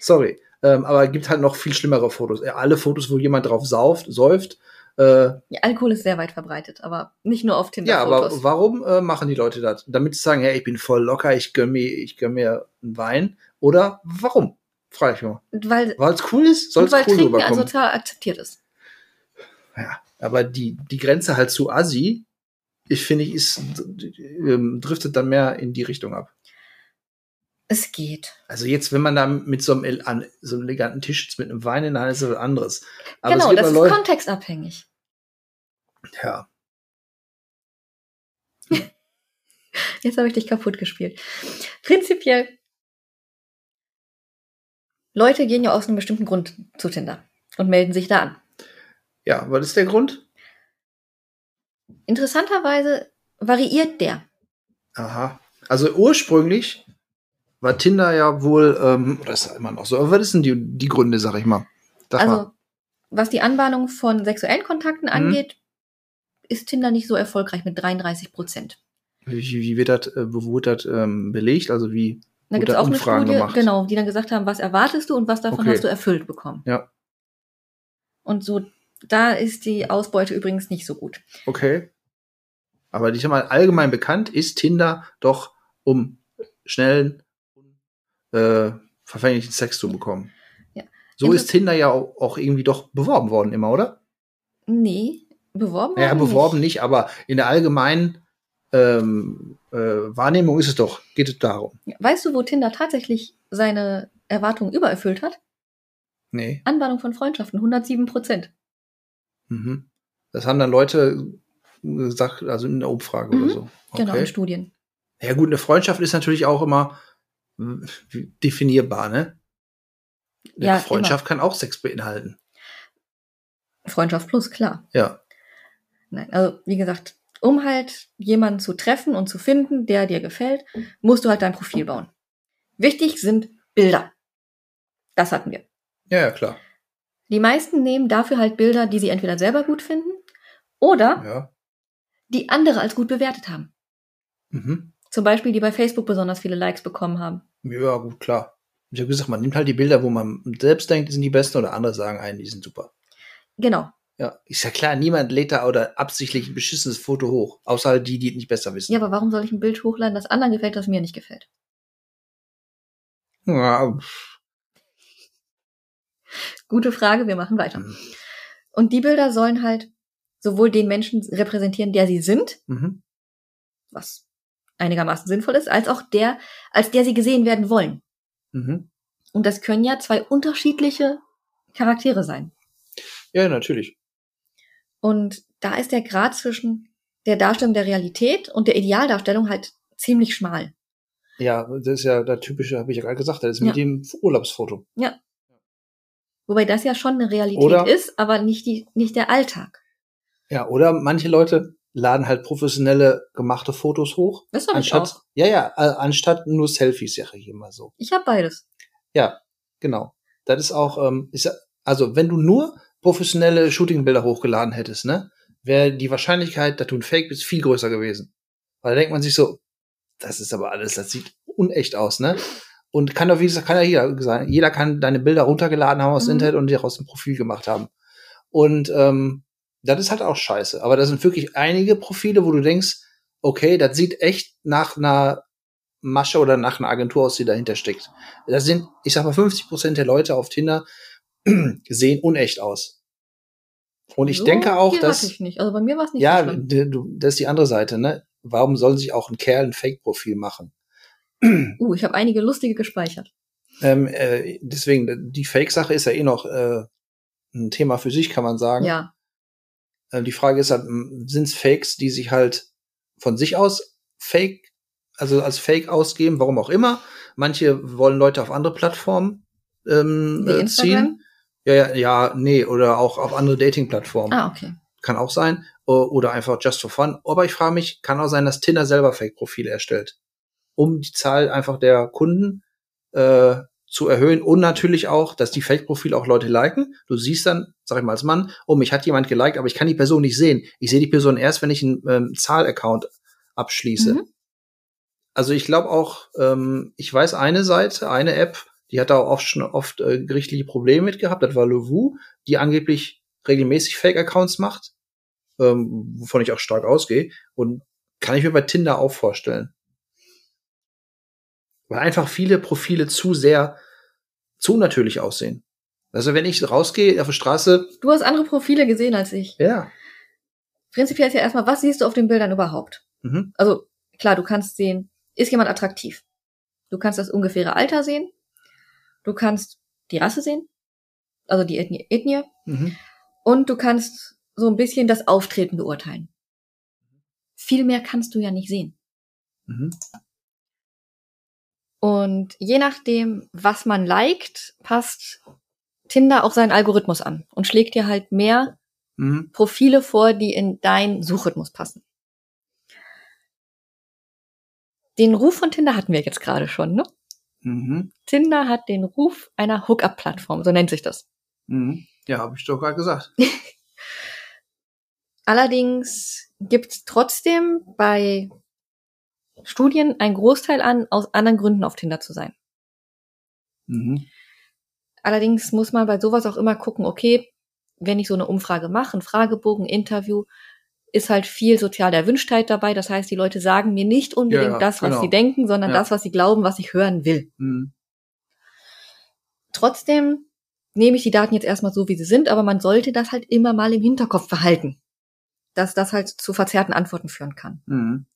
Sorry. Ähm, aber gibt halt noch viel schlimmere Fotos. Ja, alle Fotos, wo jemand drauf sauft, säuft. Äh,
Ja, Alkohol ist sehr weit verbreitet, aber nicht nur auf
ja,
Tinder-Fotos.
aber warum äh, machen die Leute das? Damit sie sagen, hey, ich bin voll locker, ich gönn mir, ich gönn mir einen Wein. Oder warum? Frage ich mal.
weil,
es cool ist, soll es
weil
cool
Trinken
rüberkommen.
sozial akzeptiert ist.
Ja, aber die, die Grenze halt zu Assi, ich finde, ist, ähm, driftet dann mehr in die Richtung ab.
Es geht.
Also jetzt, wenn man da mit so einem, an, so einem eleganten Tisch sitzt mit einem Wein in der Hand, ist das was anderes. Aber
genau, das ist
Leute,
kontextabhängig.
ja,
Jetzt habe ich dich kaputt gespielt. Prinzipiell, Leute gehen ja aus einem bestimmten Grund zu Tinder und melden sich da an.
ja, was ist der Grund?
Interessanterweise variiert der.
Aha. Also ursprünglich war Tinder ja wohl, ähm, oder ist ja immer noch so, aber was sind die, die Gründe, sag ich mal? Sag
also,
mal.
was die Anbahnung von sexuellen Kontakten
Mhm.
angeht, ist Tinder nicht so erfolgreich mit 33 Prozent.
Wie, wie wird das, äh, wo wurde das ähm, belegt? Also wie,
Da gibt es auch eine
Umfragen
Studie,
gemacht?
genau, die dann gesagt haben, was erwartest du und was davon
Okay.
hast du erfüllt bekommen.
Ja.
Und so, da ist die Ausbeute übrigens nicht so gut.
okay. Aber ich sag mal, allgemein bekannt ist Tinder doch, um schnellen, äh, verfänglichen Sex zu bekommen.
Ja.
So
Inter-
ist Tinder ja auch, irgendwie doch beworben worden immer, oder?
Nee, beworben
Ja, beworben
nicht.
nicht, aber in der allgemeinen ähm, äh, Wahrnehmung ist es doch, geht es darum.
Weißt du, wo Tinder tatsächlich seine Erwartungen übererfüllt hat?
Nee.
Anbahnung von Freundschaften, 107 Prozent.
Mhm. Das haben dann Leute gesagt, also in der Umfrage
Mhm.
oder so.
Genau, in
Okay.
Studien.
Ja gut, eine Freundschaft ist natürlich auch immer definierbar, ne?
Ja,
Freundschaft kann auch Sex beinhalten.
Freundschaft plus, klar.
Ja.
Nein, also wie gesagt, um halt jemanden zu treffen und zu finden, der dir gefällt, musst du halt dein Profil bauen. Wichtig sind Bilder. Das hatten wir.
Ja, ja, klar.
Die meisten nehmen dafür halt Bilder, die sie entweder selber gut finden oder
Ja.
die andere als gut bewertet haben.
Mhm.
Zum Beispiel, die bei Facebook besonders viele Likes bekommen haben.
Ja, gut, klar. Ich habe gesagt, man nimmt halt die Bilder, wo man selbst denkt, die sind die besten oder andere sagen einen, die sind super.
Genau.
Ja, ist ja klar, niemand lädt da oder absichtlich ein beschissenes Foto hoch. Außer halt die, die es nicht besser wissen.
Ja, aber warum soll ich ein Bild hochladen, das anderen gefällt, das mir nicht gefällt?
Ja,
Gute Frage, wir machen weiter.
Mhm.
Und die Bilder sollen halt sowohl den Menschen repräsentieren, der sie sind,
mhm.
was einigermaßen sinnvoll ist, als auch der, als der sie gesehen werden wollen.
Mhm.
Und das können ja zwei unterschiedliche Charaktere sein.
Ja, natürlich.
Und da ist der Grad zwischen der Darstellung der Realität und der Idealdarstellung halt ziemlich schmal.
Ja, das ist ja der typische, habe ich ja gerade gesagt, das ist mit
Ja.
dem Urlaubsfoto.
Wobei das ja schon eine Realität
Oder-
ist, aber nicht, die, nicht der Alltag.
Ja, oder manche Leute laden halt professionelle gemachte Fotos hoch.
Das habe ich auch.
ja, ja, anstatt nur Selfies, sage ich immer so.
Ich habe beides.
Ja, genau. Das ist auch, ähm, ist, ja- also wenn du nur professionelle Shootingbilder hochgeladen hättest, ne, wäre die Wahrscheinlichkeit, dass du ein Fake bist, viel größer gewesen. Weil da denkt man sich so, das ist aber alles, das sieht unecht aus, ne? Und kann doch, wie gesagt, kann ja jeder sein. Jeder kann deine Bilder runtergeladen haben aus dem
Mhm.
Internet und dir aus dem Profil gemacht haben. Und ähm, das ist halt auch scheiße. Aber da sind wirklich einige Profile, wo du denkst, okay, das sieht echt nach einer Masche oder nach einer Agentur aus, die dahinter steckt. Das sind, ich sag mal, 50 Prozent der Leute auf Tinder sehen unecht aus. Und ich
So
denke auch, dass,
ich nicht. Also bei mir war es nicht
ja, du, das ist die andere Seite, ne? Warum soll sich auch ein Kerl ein Fake-Profil machen?
Uh, ich habe einige lustige gespeichert.
Ähm, äh, deswegen, die Fake-Sache ist ja eh noch äh, ein Thema für sich, kann man sagen.
Ja.
Äh, die Frage ist halt, sind es Fakes, die sich halt von sich aus Fake, also als Fake ausgeben, warum auch immer. Manche wollen Leute auf andere Plattformen ähm, äh, ziehen. Ja, ja, ja, nee, oder auch auf andere Dating-Plattformen.
Ah, okay.
Kann auch sein. Oder einfach just for fun. Aber ich frage mich, kann auch sein, dass Tinder selber Fake-Profile erstellt. Um die Zahl einfach der Kunden äh, zu erhöhen und natürlich auch, dass die Fake-Profile auch Leute liken. Du siehst dann, sag ich mal als Mann, oh, mich hat jemand geliked, aber ich kann die Person nicht sehen. Ich sehe die Person erst, wenn ich einen ähm, Zahl-Account abschließe.
Mhm.
Also ich glaube auch, ähm, ich weiß eine Seite, eine App, die hat da auch schon oft äh, gerichtliche Probleme mit gehabt. Das war Levu, die angeblich regelmäßig Fake-Accounts macht, ähm, wovon ich auch stark ausgehe. Und kann ich mir bei Tinder auch vorstellen. Weil einfach viele Profile zu sehr, zu natürlich aussehen. Also wenn ich rausgehe auf die Straße,
Du hast andere Profile gesehen als ich.
ja,
Prinzipiell ist ja erstmal, was siehst du auf den Bildern überhaupt?
mhm.
Also klar, du kannst sehen, ist jemand attraktiv? Du kannst das ungefähre Alter sehen. Du kannst die Rasse sehen, also die Ethnie, Ethnie.
Mhm.
Und du kannst so ein bisschen das Auftreten beurteilen. Viel mehr kannst du ja nicht sehen.
Mhm.
Und je nachdem, was man liked, passt Tinder auch seinen Algorithmus an und schlägt dir halt mehr
Mhm.
Profile vor, die in deinen Suchrhythmus passen. Den Ruf von Tinder hatten wir jetzt gerade schon, ne?
Mhm.
Tinder hat den Ruf einer Hookup-Plattform, so nennt sich das.
Mhm. Ja, habe ich doch gerade gesagt.
Allerdings gibt es trotzdem bei Studien einen Großteil an, aus anderen Gründen auf Tinder zu sein.
Mhm.
Allerdings muss man bei sowas auch immer gucken, okay, wenn ich so eine Umfrage mache, ein Fragebogen, Interview, ist halt viel soziale Erwünschtheit dabei. Das heißt, die Leute sagen mir nicht unbedingt
Ja,
das, was
genau.
sie denken, sondern
Ja.
das, was sie glauben, was ich hören will.
Mhm.
Trotzdem nehme ich die Daten jetzt erstmal so, wie sie sind, aber man sollte das halt immer mal im Hinterkopf behalten, dass das halt zu verzerrten Antworten führen kann.
Mhm.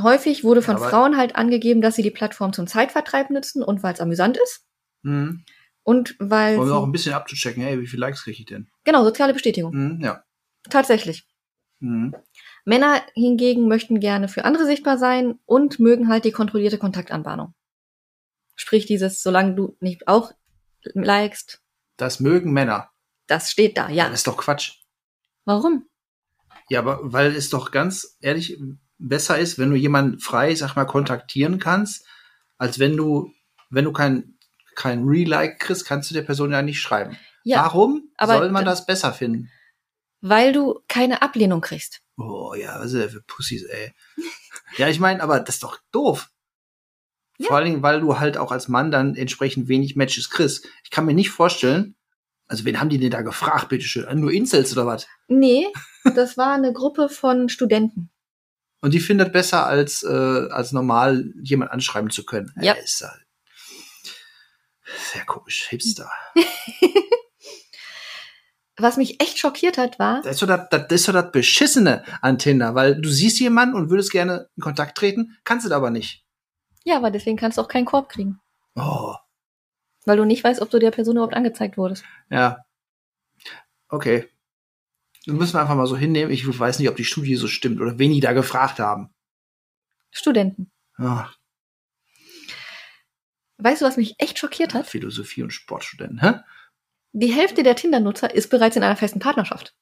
Häufig wurde von
Aber-
Frauen halt angegeben, dass sie die Plattform zum Zeitvertreib nutzen und weil es amüsant ist
Mhm.
und weil
Um auch ein bisschen abzuchecken, hey, wie viele Likes kriege ich denn?
genau soziale Bestätigung
Mhm. Ja.
tatsächlich.
Mhm.
Männer hingegen möchten gerne für andere sichtbar sein und mögen halt die kontrollierte Kontaktanbahnung. Sprich dieses, solange du nicht auch likest,
Das mögen Männer.
das steht da, ja.
Das ist doch Quatsch.
Warum?
Ja, aber weil es doch ganz ehrlich besser ist, wenn du jemanden frei, sag mal, kontaktieren kannst, als wenn du, wenn du kein, kein Re-Like kriegst, kannst du der Person ja nicht schreiben.
Ja,
Warum
aber
soll man
da-
das besser finden?
weil du keine Ablehnung kriegst.
Oh ja, was ist das für Pussys, ey. ja, ich meine, aber das ist doch doof.
Ja.
Vor allen Dingen, weil du halt auch als Mann dann entsprechend wenig Matches kriegst. Ich kann mir nicht vorstellen, also wen haben die denn da gefragt, bitteschön? Nur Incels oder was?
Nee, das war eine Gruppe von Studenten.
Und die findet besser, als, äh, als normal jemand anschreiben zu können.
Ja.
Äh, ist ja sehr komisch. Hipster.
Was mich echt schockiert hat, war,
Das ist so das, das ist so das Beschissene an Tinder, weil du siehst jemanden und würdest gerne in Kontakt treten, kannst du aber nicht.
ja, aber deswegen kannst du auch keinen Korb kriegen.
Oh,
Weil du nicht weißt, ob du der Person überhaupt angezeigt wurdest.
ja. Okay. Das müssen wir einfach mal so hinnehmen. Ich weiß nicht, ob die Studie so stimmt oder wen die da gefragt haben.
Studenten.
Ah,
Weißt du, was mich echt schockiert hat?
Philosophie und Sportstudenten, hä?
Die Hälfte der Tinder-Nutzer ist bereits in einer festen Partnerschaft.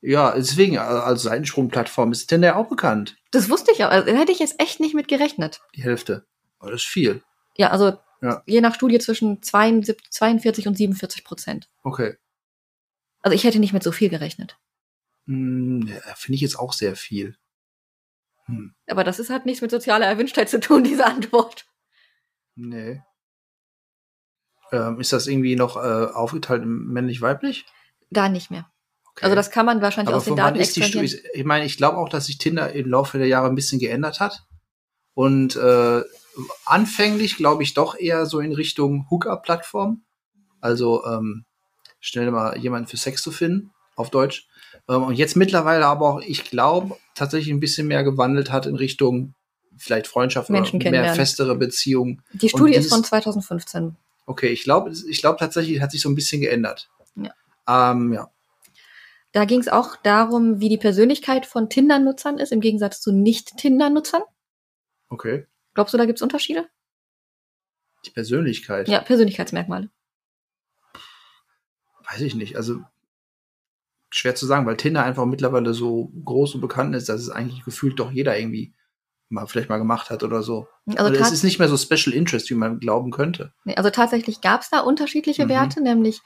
Ja, deswegen, als Seitensprungplattform ist Tinder ja auch bekannt.
Das wusste ich auch. Also, da hätte ich jetzt echt nicht mit gerechnet.
Die Hälfte. Aber das ist viel.
Ja, also
Ja.
je nach Studie zwischen 72, 42 und 47 Prozent.
Okay.
Also ich hätte nicht mit so viel gerechnet.
Hm, Finde ich jetzt auch sehr viel. Hm,
Aber das ist halt nichts mit sozialer Erwünschtheit zu tun, diese Antwort.
nee. Ähm, ist das irgendwie noch äh, aufgeteilt in männlich-weiblich?
Da nicht mehr.
Okay.
Also das kann man wahrscheinlich
Aber
aus den Daten
ist die? Ich meine, ich glaube auch, dass sich Tinder im Laufe der Jahre ein bisschen geändert hat. Und äh, anfänglich glaube ich doch eher so in Richtung Hookup-Plattform. Also ähm, schnell mal jemanden für Sex zu finden, auf Deutsch. Ähm, und jetzt mittlerweile aber auch, ich glaube, tatsächlich ein bisschen mehr gewandelt hat in Richtung vielleicht Freundschaft
Menschen
oder mehr festere Beziehungen.
Die Studie
dies-
ist von 2015.
Okay, ich glaube, ich glaube tatsächlich hat sich so ein bisschen geändert.
Ja.
Ähm, ja.
Da ging es auch darum, wie die Persönlichkeit von Tinder-Nutzern ist, im Gegensatz zu Nicht-Tinder-Nutzern.
Okay.
Glaubst du, da gibt es Unterschiede?
Die Persönlichkeit.
Ja, Persönlichkeitsmerkmale.
weiß ich nicht. Also schwer zu sagen, weil Tinder einfach mittlerweile so groß und bekannt ist, dass es eigentlich gefühlt doch jeder irgendwie mal vielleicht mal gemacht hat oder so.
Also,
Also es ist nicht mehr so Special Interest, wie man glauben könnte.
nee, also tatsächlich gab es da unterschiedliche
Mhm.
Werte, nämlich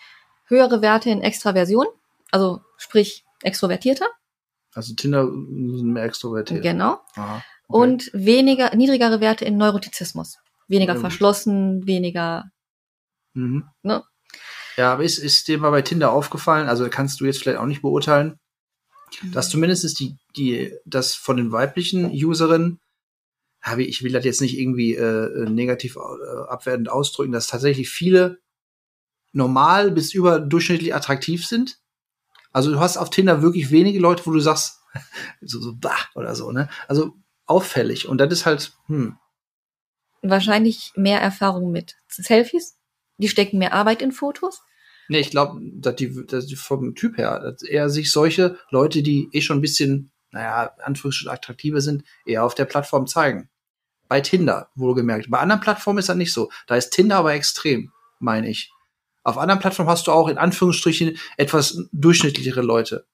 höhere Werte in Extraversion, also sprich extrovertierter,
Also Tinder sind mehr extrovertiert.
genau,
Aha, okay.
und weniger niedrigere Werte in Neurotizismus. Weniger
gut.
verschlossen, weniger.
mhm.
ne?
Ja, aber ist, ist dir mal bei Tinder aufgefallen, also kannst du jetzt vielleicht auch nicht beurteilen, dass zumindest die, die, das von den weiblichen Userinnen, habe ich, ich will das jetzt nicht irgendwie äh, negativ äh, abwertend ausdrücken, dass tatsächlich viele normal bis überdurchschnittlich attraktiv sind. Also du hast auf Tinder wirklich wenige Leute, wo du sagst, so, so bah oder so, ne? Also auffällig. Und das ist halt, hm,
wahrscheinlich mehr Erfahrung mit Selfies. Die stecken mehr Arbeit in Fotos.
Nee, ich glaube, dass die, dass die vom Typ her, dass eher sich solche Leute, die eh schon ein bisschen, naja, Anführungsstrichen attraktiver sind, eher auf der Plattform zeigen. Bei Tinder, wohlgemerkt. Bei anderen Plattformen ist das nicht so. Da ist Tinder aber extrem, meine ich. Auf anderen Plattformen hast du auch in Anführungsstrichen etwas durchschnittlichere Leute.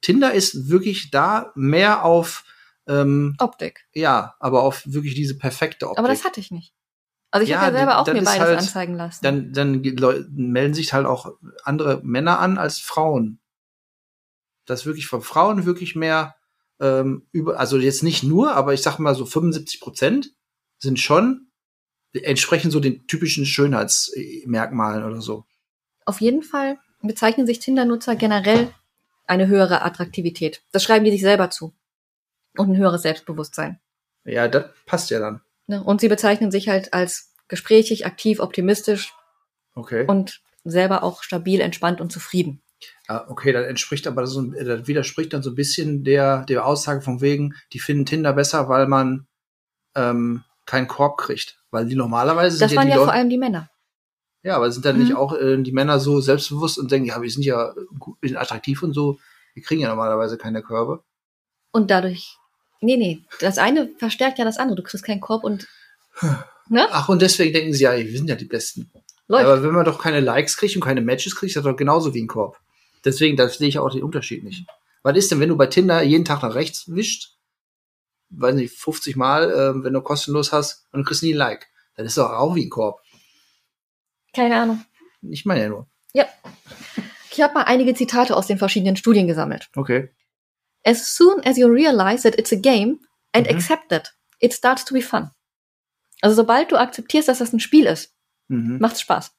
Tinder ist wirklich da mehr auf ähm,
Optik.
ja, aber auf wirklich diese perfekte Optik.
Aber das hatte ich nicht. Also ich
Ja,
habe ja selber auch mir beides
halt-
anzeigen lassen.
dann, dann melden sich halt auch andere Männer an als Frauen. Das wirklich von Frauen wirklich mehr ähm, über, also jetzt nicht nur, aber ich sag mal so 75 Prozent sind schon entsprechen so den typischen Schönheitsmerkmalen oder so.
Auf jeden Fall bezeichnen sich Tinder-Nutzer generell eine höhere Attraktivität. Das schreiben die sich selber zu. Und ein höheres Selbstbewusstsein.
Ja, das passt ja dann.
Ne? Und sie bezeichnen sich halt als gesprächig, aktiv, optimistisch
Okay.
und selber auch stabil, entspannt und zufrieden.
Ah, okay, das entspricht aber so, ein- das widerspricht dann so ein bisschen der, der Aussage von wegen, die finden Tinder besser, weil man ähm, keinen Korb kriegt. Weil die normalerweise sind
Das
ja
waren
die
ja
Leute,
vor allem die Männer.
Ja, aber sind dann
Mhm.
nicht auch äh, die Männer so selbstbewusst und denken, ja, wir sind ja gut, wir sind attraktiv und so, wir kriegen ja normalerweise keine Körbe.
Und dadurch, nee, nee, das eine verstärkt ja das andere. Du kriegst keinen Korb und, ne?
Ach, und deswegen denken sie, ja, wir sind ja die Besten.
Läuft.
Aber wenn man doch keine Likes kriegt und keine Matches kriegt, ist das doch genauso wie ein Korb. Deswegen, da sehe ich auch den Unterschied nicht. Was ist denn, wenn du bei Tinder jeden Tag nach rechts wischt, weiß nicht, 50 Mal, ähm, wenn du kostenlos hast und du kriegst nie ein Like? Das ist doch auch wie ein Korb.
Keine Ahnung.
Ich meine ja nur.
Ich habe mal einige Zitate aus den verschiedenen Studien gesammelt.
Okay.
As soon as you realize that it's a game and
Mhm.
accept it, it starts to be fun. Also sobald du akzeptierst, dass das ein Spiel ist,
Mhm.
macht's Spaß.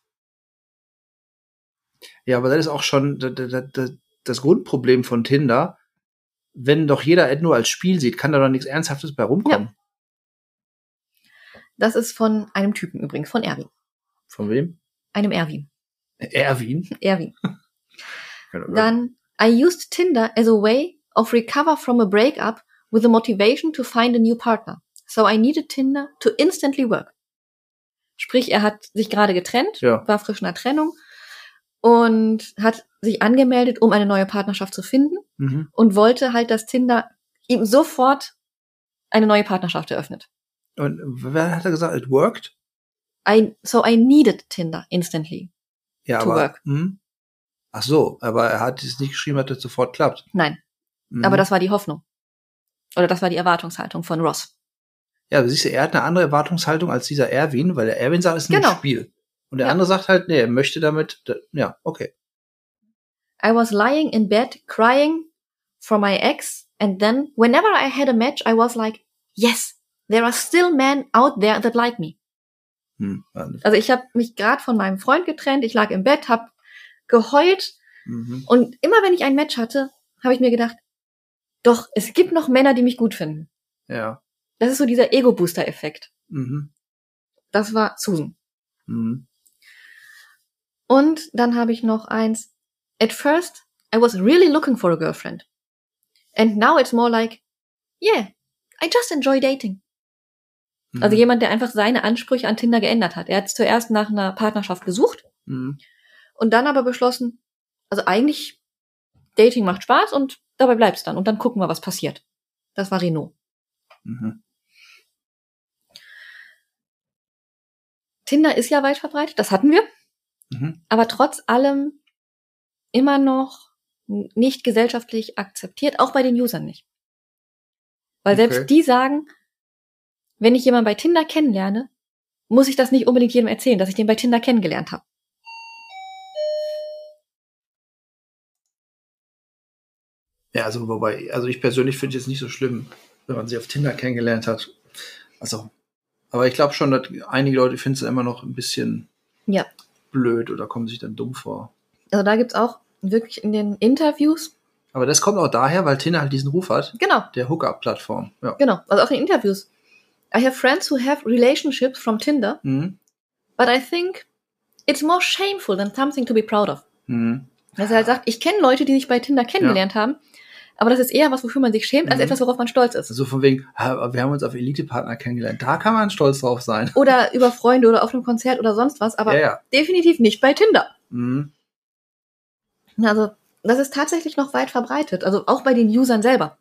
Ja, aber das ist auch schon das, Grundproblem von Tinder. Wenn doch jeder Ad nur als Spiel sieht, kann da doch nichts Ernsthaftes bei rumkommen.
Das ist von einem Typen übrigens, von Erwin.
Von wem?
Einem Erwin.
Erwin.
Erwin. Dann, I used Tinder as a way of recover from a breakup with the motivation to find a new partner. So I needed Tinder to instantly work. Sprich, er hat sich gerade getrennt,
Ja.
war frisch in der Trennung und hat sich angemeldet, um eine neue Partnerschaft zu finden
Mhm.
und wollte halt, dass Tinder ihm sofort eine neue Partnerschaft eröffnet.
Und wer hat er gesagt? It worked?
I, so I needed Tinder instantly.
Ja,
To
aber.
work.
Hm? Ach so, aber er hat es nicht geschrieben, dass das sofort klappt.
Nein,
Mhm.
aber das war die Hoffnung. Oder das war die Erwartungshaltung von Ross.
Ja, aber siehst du, er hat eine andere Erwartungshaltung als dieser Erwin, weil der Erwin sagt, es ist
Genau.
ein Spiel. Und der
Ja.
andere sagt halt, nee, er möchte damit, da- ja, okay.
I was lying in bed crying for my ex and then whenever I had a match I was like, yes, there are still men out there that like me.
Hm.
Also ich habe mich gerade von meinem Freund getrennt, ich lag im Bett, habe geheult
Mhm.
und immer wenn ich ein Match hatte, habe ich mir gedacht, doch, es gibt noch Männer, die mich gut finden.
Ja.
Das ist so dieser Ego-Booster-Effekt.
Mhm.
Das war Susan.
Mhm.
Und dann habe ich noch eins. At first, I was really looking for a girlfriend. And now it's more like, yeah, I just enjoy dating.
Mhm.
Also jemand, der einfach seine Ansprüche an Tinder geändert hat. Er hat zuerst nach einer Partnerschaft gesucht
Mhm.
und dann aber beschlossen, also eigentlich, Dating macht Spaß und dabei bleibt's dann. Und dann gucken wir, was passiert. Das war Renault.
Mhm.
Tinder ist ja weit verbreitet, das hatten wir.
Mhm.
aber trotz allem immer noch nicht gesellschaftlich akzeptiert, auch bei den Usern nicht. Weil selbst
Okay.
die sagen, wenn ich jemanden bei Tinder kennenlerne, muss ich das nicht unbedingt jedem erzählen, dass ich den bei Tinder kennengelernt habe.
Ja, also wobei, also ich persönlich finde es nicht so schlimm, wenn man sie auf Tinder kennengelernt hat. Also, aber ich glaube schon, dass einige Leute finden es immer noch ein bisschen
Ja.
blöd oder kommen sich dann dumm vor.
Also da gibt's auch wirklich in den Interviews,
Aber das kommt auch daher, weil Tinder halt diesen Ruf hat,
genau,
der Hookup-Plattform. Ja.
genau, also auch in den Interviews. I have friends who have relationships from Tinder,
Mhm.
but I think it's more shameful than something to be proud of.
Mhm.
Dass er halt sagt, ich kenne Leute, die sich bei Tinder kennengelernt haben, aber das ist eher was, wofür man sich schämt, als
Mhm.
etwas, worauf man stolz ist.
Also von wegen, wir haben uns auf Elite-Partner kennengelernt. Da kann man stolz drauf sein.
Oder über Freunde oder auf einem Konzert oder sonst was, aber
ja, ja.
definitiv nicht bei Tinder.
Mhm.
Also, das ist tatsächlich noch weit verbreitet, also auch bei den Usern selber,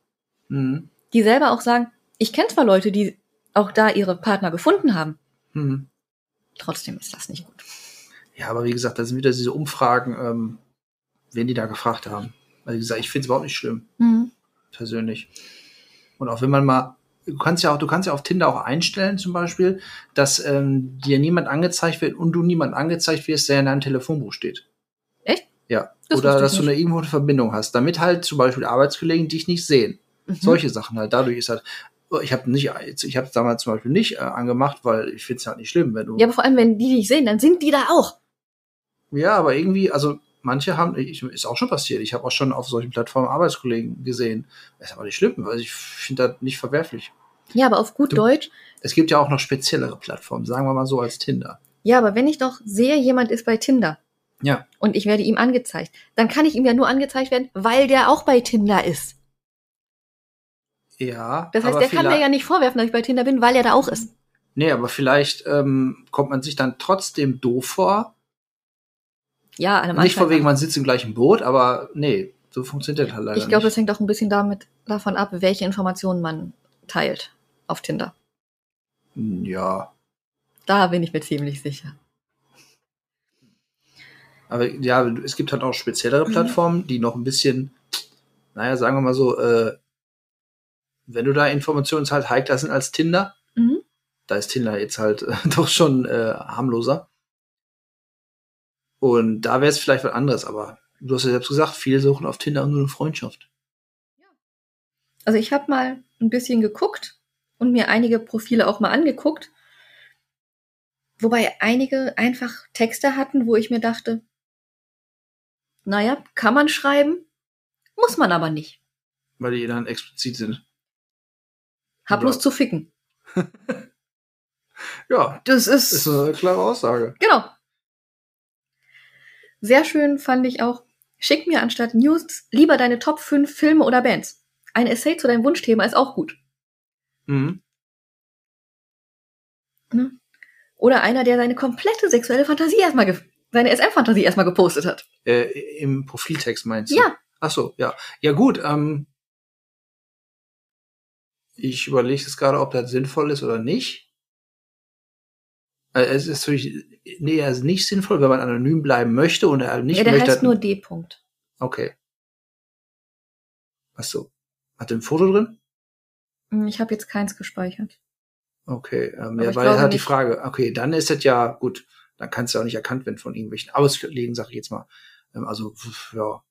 Mhm.
die selber auch sagen, ich kenne zwar Leute, die auch da ihre Partner gefunden haben,
Mhm.
trotzdem ist das nicht gut.
Ja, aber wie gesagt, da sind wieder diese Umfragen, ähm, wen die da gefragt haben. Also wie gesagt, ich finde es überhaupt nicht schlimm, persönlich. Und auch wenn man mal, du kannst ja auch, du kannst ja auf Tinder auch einstellen, zum Beispiel, dass ähm, dir niemand angezeigt wird und du niemand angezeigt wirst, der in deinem Telefonbuch steht.
Echt?
Ja.
Das
Oder dass du
nicht.
eine irgendwo eine Verbindung hast, damit halt zum Beispiel Arbeitskollegen dich nicht sehen.
Mhm.
Solche Sachen halt. Dadurch ist halt, ich habe nicht, ich habe damals zum Beispiel nicht äh, angemacht, weil ich finde es halt nicht schlimm, wenn du.
Ja, aber vor allem, wenn die dich sehen, dann sind die da auch.
Ja, aber irgendwie, also manche haben, ich, ist auch schon passiert. Ich habe auch schon auf solchen Plattformen Arbeitskollegen gesehen. ist aber nicht schlimm, weil ich finde das nicht verwerflich.
Ja, aber auf gut
Du-
Deutsch.
Es gibt ja auch noch speziellere Plattformen, sagen wir mal so als Tinder.
Ja, aber wenn ich doch sehe, jemand ist bei Tinder
Ja.
und ich werde ihm angezeigt, dann kann ich ihm ja nur angezeigt werden, weil der auch bei Tinder ist.
Ja.
Das heißt, der kann mir ja nicht vorwerfen, dass ich bei Tinder bin, weil er da auch ist.
Nee, aber vielleicht ähm, kommt man sich dann trotzdem doof vor.
Ja, an einem
Nicht von wegen, man sitzt im gleichen Boot, aber nee, so funktioniert das halt leider
Ich glaube, das hängt auch ein bisschen damit, davon ab, welche Informationen man teilt auf Tinder.
Ja.
Da bin ich mir ziemlich sicher.
Aber ja, es gibt halt auch speziellere
Mhm.
Plattformen, die noch ein bisschen, naja, sagen wir mal so, äh, wenn du da Informationen halt heikler sind als Tinder,
Mhm.
da ist Tinder jetzt halt äh, doch schon äh, harmloser. Und da wäre es vielleicht was anderes, aber du hast ja selbst gesagt, viele suchen auf Tinder nur eine Freundschaft.
Also ich habe mal ein bisschen geguckt und mir einige Profile auch mal angeguckt, wobei einige einfach Texte hatten, wo ich mir dachte, naja, kann man schreiben, muss man aber nicht.
Weil die dann explizit sind.
Hab
Oder-
Lust zu ficken.
Ja,
Das ist,
ist eine klare Aussage.
genau. Sehr schön fand ich auch, schick mir anstatt News lieber deine Top 5 Filme oder Bands. Ein Essay zu deinem Wunschthema ist auch gut.
Mhm.
Ne? Oder einer, der seine komplette sexuelle Fantasie erstmal, seine SM-Fantasie erstmal gepostet hat.
Äh, Im Profiltext meinst du?
Ja,
Ach so, ja. Ja gut, ähm, ich überlege jetzt gerade, ob das sinnvoll ist oder nicht. Äh, es ist natürlich, nee, es ist nicht sinnvoll, wenn man anonym bleiben möchte und er nicht
ja der
möchte.
heißt nur D. -Punkt.
okay. Ach so. Hat er ein Foto drin?
Hm, Ich habe jetzt keins gespeichert.
Okay, ähm, ja, weil
glaube
halt die. Frage, okay, dann ist das ja gut, dann kann es ja auch nicht erkannt werden von irgendwelchen Auslegen, sag ich jetzt mal. Ähm, also, ja.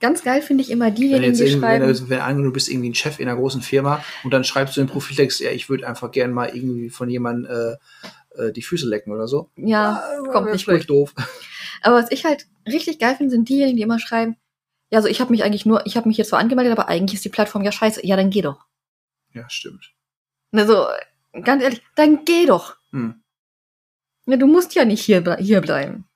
Ganz geil finde ich immer
Wenn,
diejenigen, die
wenn,
schreiben.
du, wenn angenommen, du bist irgendwie ein Chef in einer großen Firma und dann schreibst du im Profiltext, ja, ich würde einfach gern mal irgendwie von jemandem äh, äh, die Füße lecken oder so.
Ja,
Ah,
kommt nicht
vielleicht doof.
aber was ich halt richtig geil finde, sind diejenigen, die immer schreiben, ja, also ich habe mich eigentlich nur, ich habe mich jetzt zwar angemeldet, aber eigentlich ist die Plattform ja scheiße. Ja, dann geh doch.
Ja, stimmt.
Also, ganz ehrlich, dann geh doch.
Hm.
Ja, du musst ja nicht hier, hier bleiben.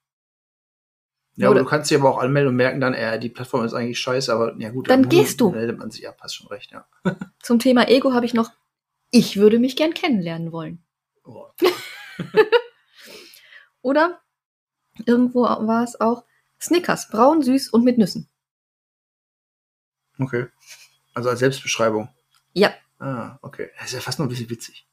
Ja, aber du kannst dich aber auch anmelden und merken dann, äh, die Plattform ist eigentlich scheiße, aber ja gut.
Dann gehst du.
Meldet man sich, ja, passt schon recht, ja.
Zum Thema Ego habe ich noch, ich würde mich gern kennenlernen wollen.
Oh.
Oder irgendwo war es auch Snickers, braun, süß und mit Nüssen.
Okay. Also als Selbstbeschreibung.
Ja,
Ah, okay. Das ist ja fast noch ein bisschen witzig.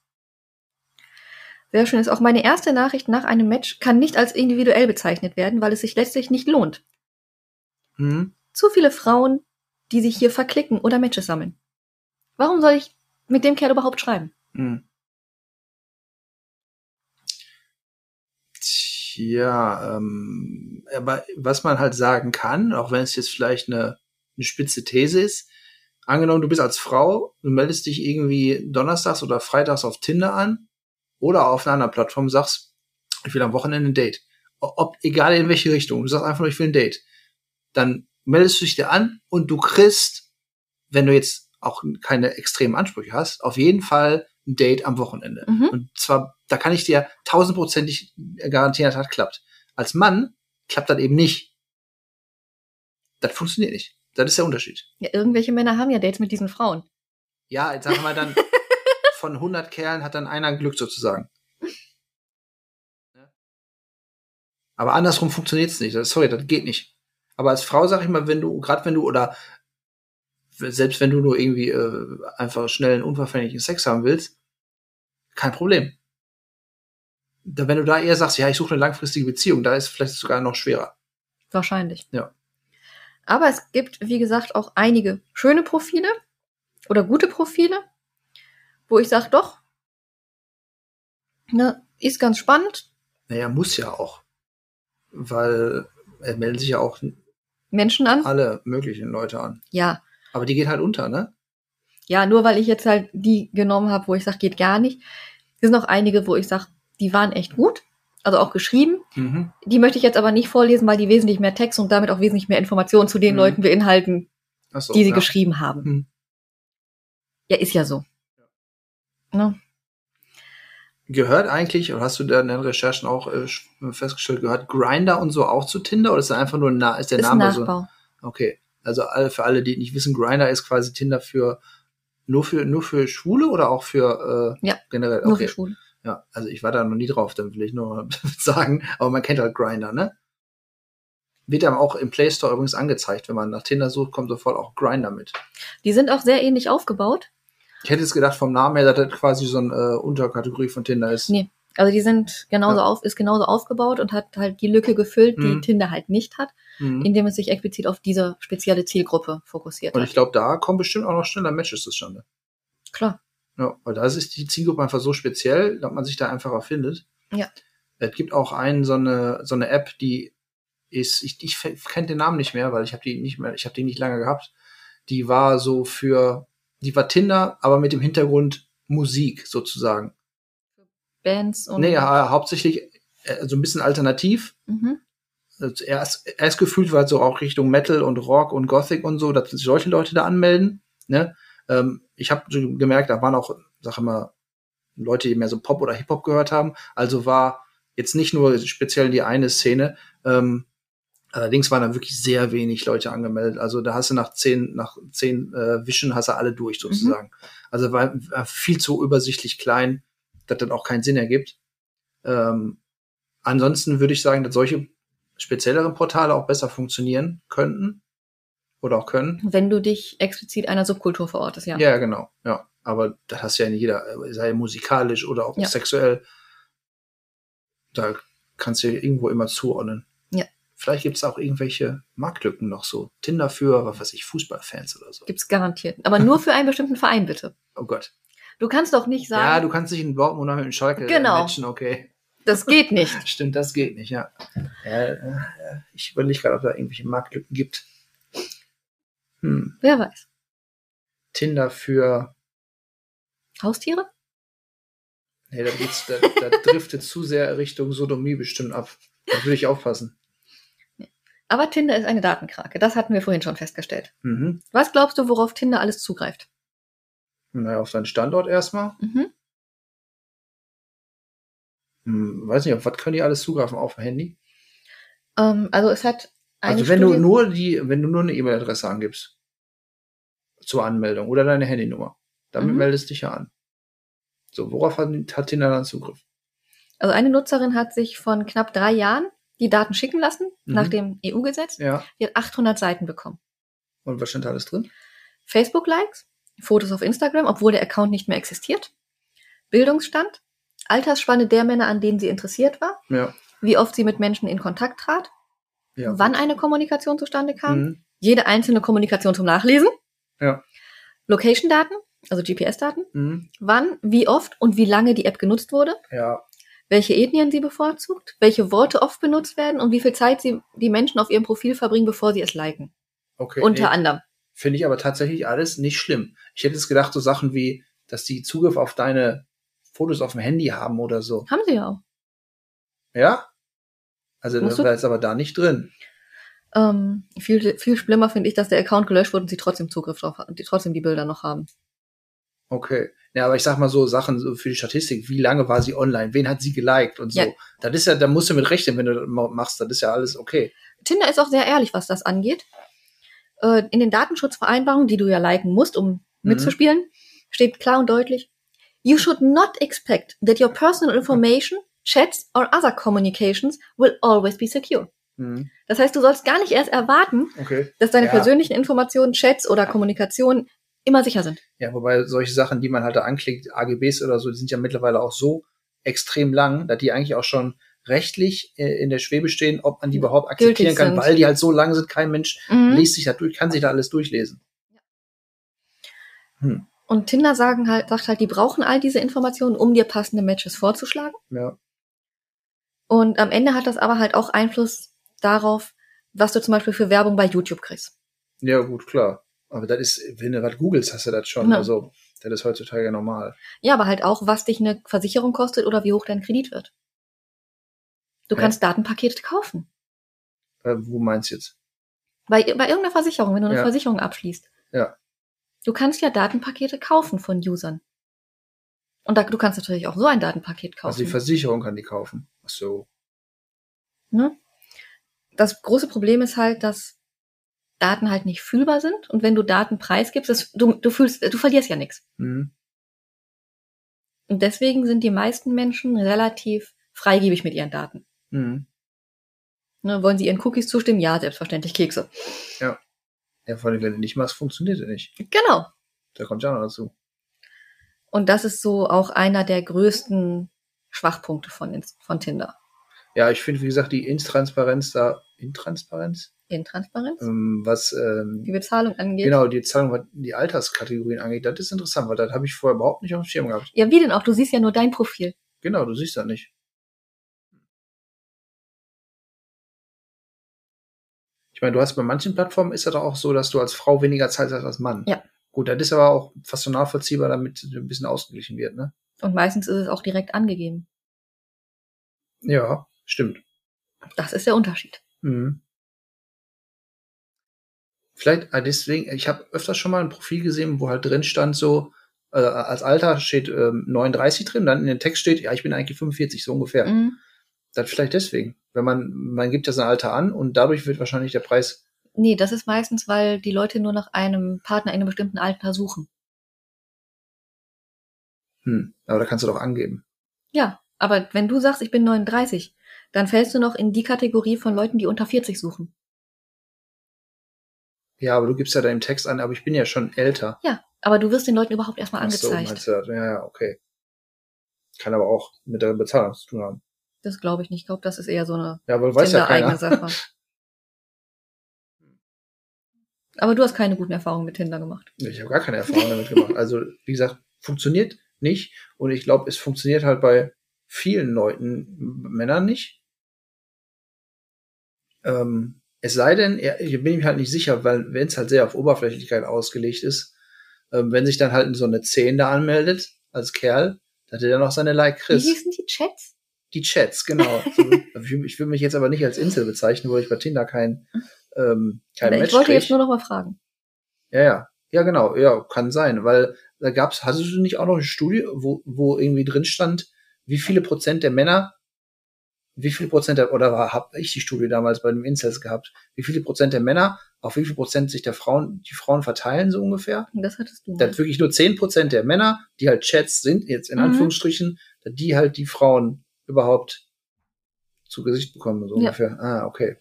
Sehr schön ist auch meine erste Nachricht nach einem Match kann nicht als individuell bezeichnet werden, weil es sich letztlich nicht lohnt.
Hm?
Zu viele Frauen, die sich hier verklicken oder Matches sammeln. Warum soll ich mit dem Kerl überhaupt schreiben?
Hm. Tja, ähm, aber was man halt sagen kann, auch wenn es jetzt vielleicht eine, eine spitze These ist, angenommen, du bist als Frau, du meldest dich irgendwie donnerstags oder freitags auf Tinder an oder auf einer anderen Plattform, sagst, ich will am Wochenende ein Date. Ob, egal in welche Richtung, du sagst einfach nur, ich will ein Date. Dann meldest du dich dir an und du kriegst, wenn du jetzt auch keine extremen Ansprüche hast, auf jeden Fall ein Date am Wochenende.
Mhm.
Und zwar, da kann ich dir tausendprozentig garantieren, dass das klappt. Als Mann klappt das eben nicht. Das funktioniert nicht. Das ist der Unterschied.
Ja, irgendwelche Männer haben ja Dates mit diesen Frauen.
Ja, jetzt sagen wir mal dann, von 100 Kerlen hat dann einer Glück sozusagen. Aber andersrum funktioniert es nicht. Das- Sorry, das geht nicht. Aber als Frau sag ich mal, wenn du, gerade wenn du, oder selbst wenn du nur irgendwie äh, einfach schnell einen unverfänglichen Sex haben willst, kein Problem. Da, wenn du da eher sagst, ja, ich suche eine langfristige Beziehung, da ist vielleicht sogar noch schwerer.
Wahrscheinlich.
Ja.
Aber es gibt, wie gesagt, auch einige schöne Profile oder gute Profile, wo ich sage, doch, ne, ist ganz spannend.
Naja, muss ja auch. Weil er melden sich ja auch
Menschen an.
alle möglichen Leute an.
Ja.
Aber die geht halt unter, ne?
Ja, nur weil ich jetzt halt die genommen habe, wo ich sage, geht gar nicht. Es sind noch einige, wo ich sage, die waren echt gut. Also auch geschrieben.
Mhm.
Die möchte ich jetzt aber nicht vorlesen, weil die wesentlich mehr Text und damit auch wesentlich mehr Informationen zu den
Mhm.
Leuten beinhalten,
so,
die sie
ja.
geschrieben haben.
Mhm.
Ja, ist ja so. Ne?
Gehört eigentlich, oder hast du da in den Recherchen auch äh, festgestellt, gehört Grinder und so auch zu Tinder oder ist das einfach nur ein ist der
ist ein
Name so?
Nachbau.
Okay. Also alle, für alle, die nicht wissen, Grinder ist quasi Tinder für nur für nur für Schwule oder auch für äh,
Ja,
generell.
Nur
Okay.
für Schulen.
Ja, also ich war da noch nie drauf, dann will ich nur mal sagen, aber man kennt halt Grinder, ne? Wird einem auch im Play Store übrigens angezeigt, wenn man nach Tinder sucht, kommt sofort auch Grinder mit.
Die sind auch sehr ähnlich aufgebaut.
Ich hätte jetzt gedacht vom Namen her, dass das quasi so eine äh, Unterkategorie von Tinder ist.
Nee. Also die sind genauso
Ja.
auf, ist genauso aufgebaut und hat halt die Lücke gefüllt, die
Mhm.
Tinder halt nicht hat,
Mhm.
indem es sich explizit auf diese spezielle Zielgruppe fokussiert
Und
hat.
ich glaube, da kommen bestimmt auch noch schneller Matches zustande.
Klar.
Ja, weil da ist die Zielgruppe einfach so speziell, dass man sich da einfacher findet.
Ja.
Es gibt auch einen, so eine, so eine App, die ist, ich, ich kenne den Namen nicht mehr, weil ich habe die nicht mehr, ich habe die nicht lange gehabt. Die war so für, die war Tinder, aber mit dem Hintergrund Musik sozusagen.
Bands und.
Nee, ja, hauptsächlich äh, so ein bisschen alternativ.
Mhm.
Also erst, erst gefühlt war es so auch Richtung Metal und Rock und Gothic und so, dass sich solche Leute da anmelden. Ne? Ähm, ich habe gemerkt, da waren auch, sag ich mal, Leute, die mehr so Pop oder Hip-Hop gehört haben. Also war jetzt nicht nur speziell die eine Szene. Ähm, allerdings waren da wirklich sehr wenig Leute angemeldet. Also da hast du nach zehn, nach zehn äh, Wischen hast du alle durch sozusagen. Also war, war viel zu übersichtlich klein, dass das auch keinen Sinn ergibt. Ähm, ansonsten würde ich sagen, dass solche spezielleren Portale auch besser funktionieren könnten oder auch können.
Wenn du dich explizit einer Subkultur verortest, ja.
Ja, genau. Ja, aber das hast ja nicht jeder, sei musikalisch oder auch
Ja.
sexuell. Da kannst du irgendwo immer zuordnen.
Ja.
Vielleicht gibt es auch irgendwelche Marktlücken noch so. Tinder für, was weiß ich, Fußballfans oder so.
Gibt's garantiert. Aber nur für einen bestimmten Verein, bitte.
Oh Gott.
Du kannst doch nicht
Ja,
sagen,
du kannst dich in Dortmund mit dem Schalke
Genau.
matchen, okay.
das geht nicht.
Stimmt, das geht nicht, ja. ja äh, ich überlege gerade, ob da irgendwelche Marktlücken gibt. Hm.
Wer weiß.
Tinder für.
Haustiere?
Nee, da, geht's, da, da driftet zu sehr Richtung Sodomie bestimmt ab. Da würde ich aufpassen.
Aber Tinder ist eine Datenkrake. Das hatten wir vorhin schon festgestellt.
Mhm.
Was glaubst du, worauf Tinder alles zugreift?
Naja, auf seinen Standort erstmal.
Mhm.
Hm, weiß nicht, auf was können die alles zugreifen auf dem Handy?
Ähm, also es hat eine
Also wenn
Studie,
du nur die, wenn du nur eine E-Mail-Adresse angibst zur Anmeldung oder deine Handynummer, damit
Mhm.
meldest du dich ja an. So, worauf hat, hat Tinder dann Zugriff?
also eine Nutzerin hat sich von knapp drei Jahren die Daten schicken lassen,
Mhm.
nach dem EU-Gesetz.
Ja.
Die hat 800 Seiten bekommen.
Und was stand da alles drin?
Facebook-Likes, Fotos auf Instagram, obwohl der Account nicht mehr existiert, Bildungsstand, Altersspanne der Männer, an denen sie interessiert war,
Ja.
wie oft sie mit Menschen in Kontakt trat,
ja.
wann eine Kommunikation zustande kam,
Mhm.
jede einzelne Kommunikation zum Nachlesen,
Ja.
Location-Daten, also GPS-Daten,
Mhm.
wann, wie oft und wie lange die App genutzt wurde,
Ja.
Welche Ethnien sie bevorzugt, welche Worte oft benutzt werden und wie viel Zeit sie die Menschen auf ihrem Profil verbringen, bevor sie es liken.
Okay.
Unter
nee,
anderem.
Finde ich aber tatsächlich alles nicht schlimm. Ich hätte jetzt gedacht, so Sachen wie, dass die Zugriff auf deine Fotos auf dem Handy haben oder so.
Haben sie ja auch.
Ja? Also
Musst
das war jetzt aber da nicht drin.
Ähm, viel, viel schlimmer finde ich, dass der Account gelöscht wurde und sie trotzdem Zugriff drauf haben, die trotzdem die Bilder noch haben.
Okay. Ja, aber ich sag mal so Sachen so für die Statistik. Wie lange war sie online? Wen hat sie geliked und so?
Ja.
Das ist ja, da musst du mit rechnen, wenn du das ma- machst. Das ist ja alles okay.
Tinder ist auch sehr ehrlich, was das angeht. Äh, in den Datenschutzvereinbarungen, die du ja liken musst, um
Mhm.
mitzuspielen, steht klar und deutlich, you should not expect that your personal information, chats or other communications will always be secure.
Mhm.
Das heißt, du sollst gar nicht erst erwarten,
Okay.
dass deine
Ja.
persönlichen Informationen, Chats oder Kommunikation immer sicher sind.
Ja, wobei solche Sachen, die man halt da anklickt, AGBs oder so, die sind ja mittlerweile auch so extrem lang, dass die eigentlich auch schon rechtlich äh, in der Schwebe stehen, ob man die überhaupt akzeptieren
Gültig
kann,
sind.
weil die halt so lang sind, kein Mensch
Mhm.
liest sich da durch, kann sich da alles durchlesen. Hm.
Und Tinder sagen halt, sagt halt, die brauchen all diese Informationen, um dir passende Matches vorzuschlagen.
Ja.
Und am Ende hat das aber halt auch Einfluss darauf, was du zum Beispiel für Werbung bei YouTube kriegst.
Ja, gut, klar. Aber das ist, wenn du was googelst, hast du das schon.
Ja.
Also, das ist heutzutage ja normal.
Ja, aber halt auch, was dich eine Versicherung kostet oder wie hoch dein Kredit wird. Du
Ja.
kannst Datenpakete kaufen.
Äh, wo meinst du jetzt?
Bei, bei irgendeiner Versicherung, wenn du eine
Ja.
Versicherung abschließt.
Ja.
Du kannst ja Datenpakete kaufen von Usern. Und da, du kannst natürlich auch so ein Datenpaket kaufen.
Also die Versicherung kann die kaufen. Ach so.
Ne? Das große Problem ist halt, dass Daten halt nicht fühlbar sind und wenn du Daten preisgibst, das, du, du fühlst, du verlierst ja nichts.
Mhm.
Und deswegen sind die meisten Menschen relativ freigebig mit ihren Daten.
Mhm.
Ne, wollen sie ihren Cookies zustimmen? Ja, selbstverständlich Kekse.
Ja, vor allem, wenn du nicht machst, funktioniert er nicht.
Genau.
Da kommt ja noch dazu.
Und das ist so auch einer der größten Schwachpunkte von, von Tinder.
Ja, ich finde, wie gesagt, die Intransparenz da, Intransparenz?
Intransparenz,
Ähm, was, ähm,
die Bezahlung angeht.
genau, die Zahlung, was die Alterskategorien angeht, das ist interessant, weil das habe ich vorher überhaupt nicht auf dem Schirm gehabt.
Ja, wie denn auch? Du siehst ja nur dein Profil.
Genau, du siehst das nicht. Ich meine, du hast bei manchen Plattformen ist das auch so, dass du als Frau weniger Zeit hast als Mann.
Ja.
Gut, das ist aber auch fast so nachvollziehbar, damit ein bisschen ausgeglichen wird, ne?
Und meistens ist es auch direkt angegeben.
Ja, stimmt.
Das ist der Unterschied.
Mhm. Vielleicht äh, deswegen, ich habe öfters schon mal ein Profil gesehen, wo halt drin stand so, äh, als Alter steht ähm, 39 drin, dann in dem Text steht, ja, ich bin eigentlich 45, so ungefähr.
Mhm.
Das vielleicht deswegen. Wenn man, man gibt ja sein Alter an und dadurch wird wahrscheinlich der Preis,
Nee, das ist meistens, weil die Leute nur nach einem Partner in einem bestimmten Alter suchen.
hm, aber da kannst du doch angeben.
Ja, aber wenn du sagst, ich bin 39, dann fällst du noch in die Kategorie von Leuten, die unter 40 suchen.
Ja, aber du gibst ja deinem Text an, aber ich bin ja schon älter.
Ja, aber du wirst den Leuten überhaupt erstmal
so,
angezeigt.
meinst du? Ja, ja, okay. Kann aber auch mit der Bezahlung zu tun haben.
das glaube ich nicht. Ich glaube, das ist eher so eine
Ja, aber weiß ja keiner.
Sache. Aber du hast keine guten Erfahrungen mit Tinder gemacht.
Ich habe gar keine Erfahrung damit gemacht. Also, wie gesagt, funktioniert nicht. Und ich glaube, es funktioniert halt bei vielen Leuten, Männern nicht. Ähm, es sei denn, er- hier bin ich mir halt nicht sicher, weil wenn es halt sehr auf Oberflächlichkeit ausgelegt ist, ähm, wenn sich dann halt so eine 10 da anmeldet, als Kerl, dass er dann auch seine Like
Wie
kriegt.
hießen die Chats?
Die Chats, genau. So, ich ich will mich jetzt aber nicht als Insel bezeichnen, wo ich bei Tinder kein, ähm, kein
ich
Match
wollte
krieg.
jetzt nur noch mal fragen.
Ja, ja. Ja, genau. Ja, kann sein. Weil da gab's, hattest du nicht auch noch eine Studie, wo, wo irgendwie drin stand, wie viele Prozent der Männer, wie viele Prozent der, oder habe ich die Studie damals bei dem Incels gehabt, wie viele Prozent der Männer, auf wie viel Prozent sich der Frauen, die Frauen verteilen, so ungefähr?
Das hattest du.
Dass wirklich nur zehn Prozent der Männer, die halt Chats sind, jetzt in
Mhm.
Anführungsstrichen, die halt die Frauen überhaupt zu Gesicht bekommen, so
Ja.
ungefähr. Ah, okay.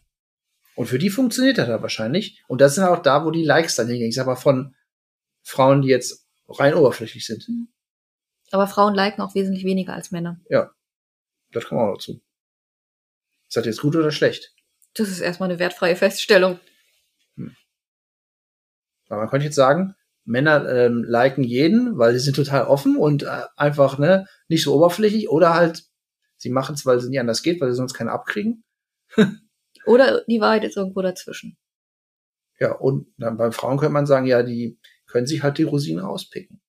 Und für die funktioniert das da wahrscheinlich. Und das sind auch da, wo die Likes dann hingehen. Ich sag mal von Frauen, die jetzt rein oberflächlich sind.
Aber Frauen liken auch wesentlich weniger als Männer.
Das kommt auch dazu. Ist das jetzt gut oder schlecht?
Das ist erstmal eine wertfreie Feststellung.
Weil man könnte jetzt sagen, Männer ähm, liken jeden, weil sie sind total offen und äh, einfach ne nicht so oberflächlich oder halt sie machen es, weil es nicht anders geht, weil sie sonst keine abkriegen.
Oder die Wahrheit ist irgendwo dazwischen.
Ja, und dann beim Frauen könnte man sagen, ja, die können sich halt die Rosinen rauspicken.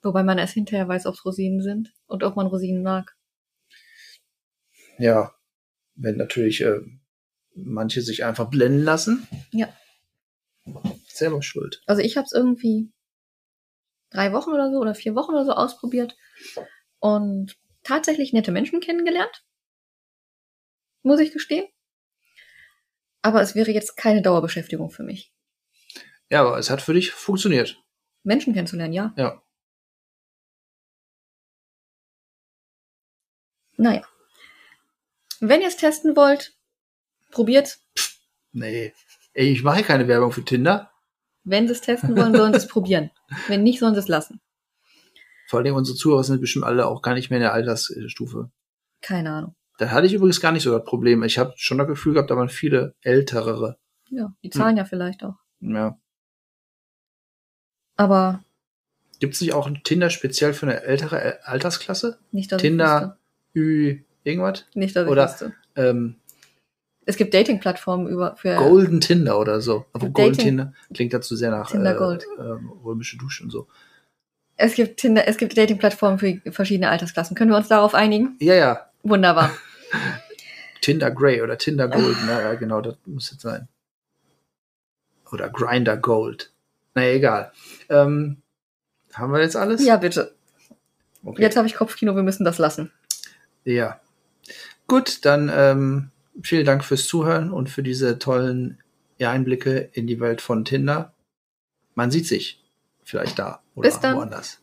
Wobei man erst hinterher weiß, ob es Rosinen sind und ob man Rosinen mag.
Ja, wenn natürlich äh, manche sich einfach blenden lassen.
Ja.
Selber schuld.
Also ich habe es irgendwie drei Wochen oder so oder vier Wochen oder so ausprobiert und tatsächlich nette Menschen kennengelernt. Muss ich gestehen. Aber es wäre jetzt keine Dauerbeschäftigung für mich.
Ja, aber es hat für dich funktioniert.
Menschen kennenzulernen, ja.
Ja.
Naja. Wenn ihr es testen wollt, probiert.
Nee. Ey, ich mache keine Werbung für Tinder.
Wenn sie es testen wollen, sollen sie es probieren. Wenn nicht, sollen sie es lassen.
Vor allem unsere Zuhörer sind bestimmt alle auch gar nicht mehr in der Altersstufe.
Keine Ahnung.
Da hatte ich übrigens gar nicht so das Problem. Ich habe schon das Gefühl gehabt, da waren viele ältere.
Ja, die zahlen ja vielleicht auch.
Ja.
Aber
Gibt es nicht auch ein Tinder speziell für eine ältere Al- Altersklasse?
Nicht, dass
Tinder, Ü, irgendwas?
Nicht, dass ich
oder-
wüsste.
Ähm,
Es gibt Dating-Plattformen über für
Golden Tinder oder so. Aber Golden Tinder klingt dazu sehr nach
Tinder
äh,
Gold.
ähm, römische Dusche und so.
es gibt Tinder, es gibt Dating-Plattformen für verschiedene Altersklassen. Können wir uns darauf einigen?
Ja, ja.
Wunderbar.
Tinder Grey oder Tinder Gold. Ja, genau, das muss jetzt sein. Oder Grinder Gold. Naja, egal. Ähm, haben wir jetzt alles?
ja, bitte.
Okay.
Jetzt habe ich Kopfkino, wir müssen das lassen.
Ja. Gut, dann ähm, vielen Dank fürs Zuhören und für diese tollen Einblicke in die Welt von Tinder. Man sieht sich vielleicht da oder
Bis dann.
woanders.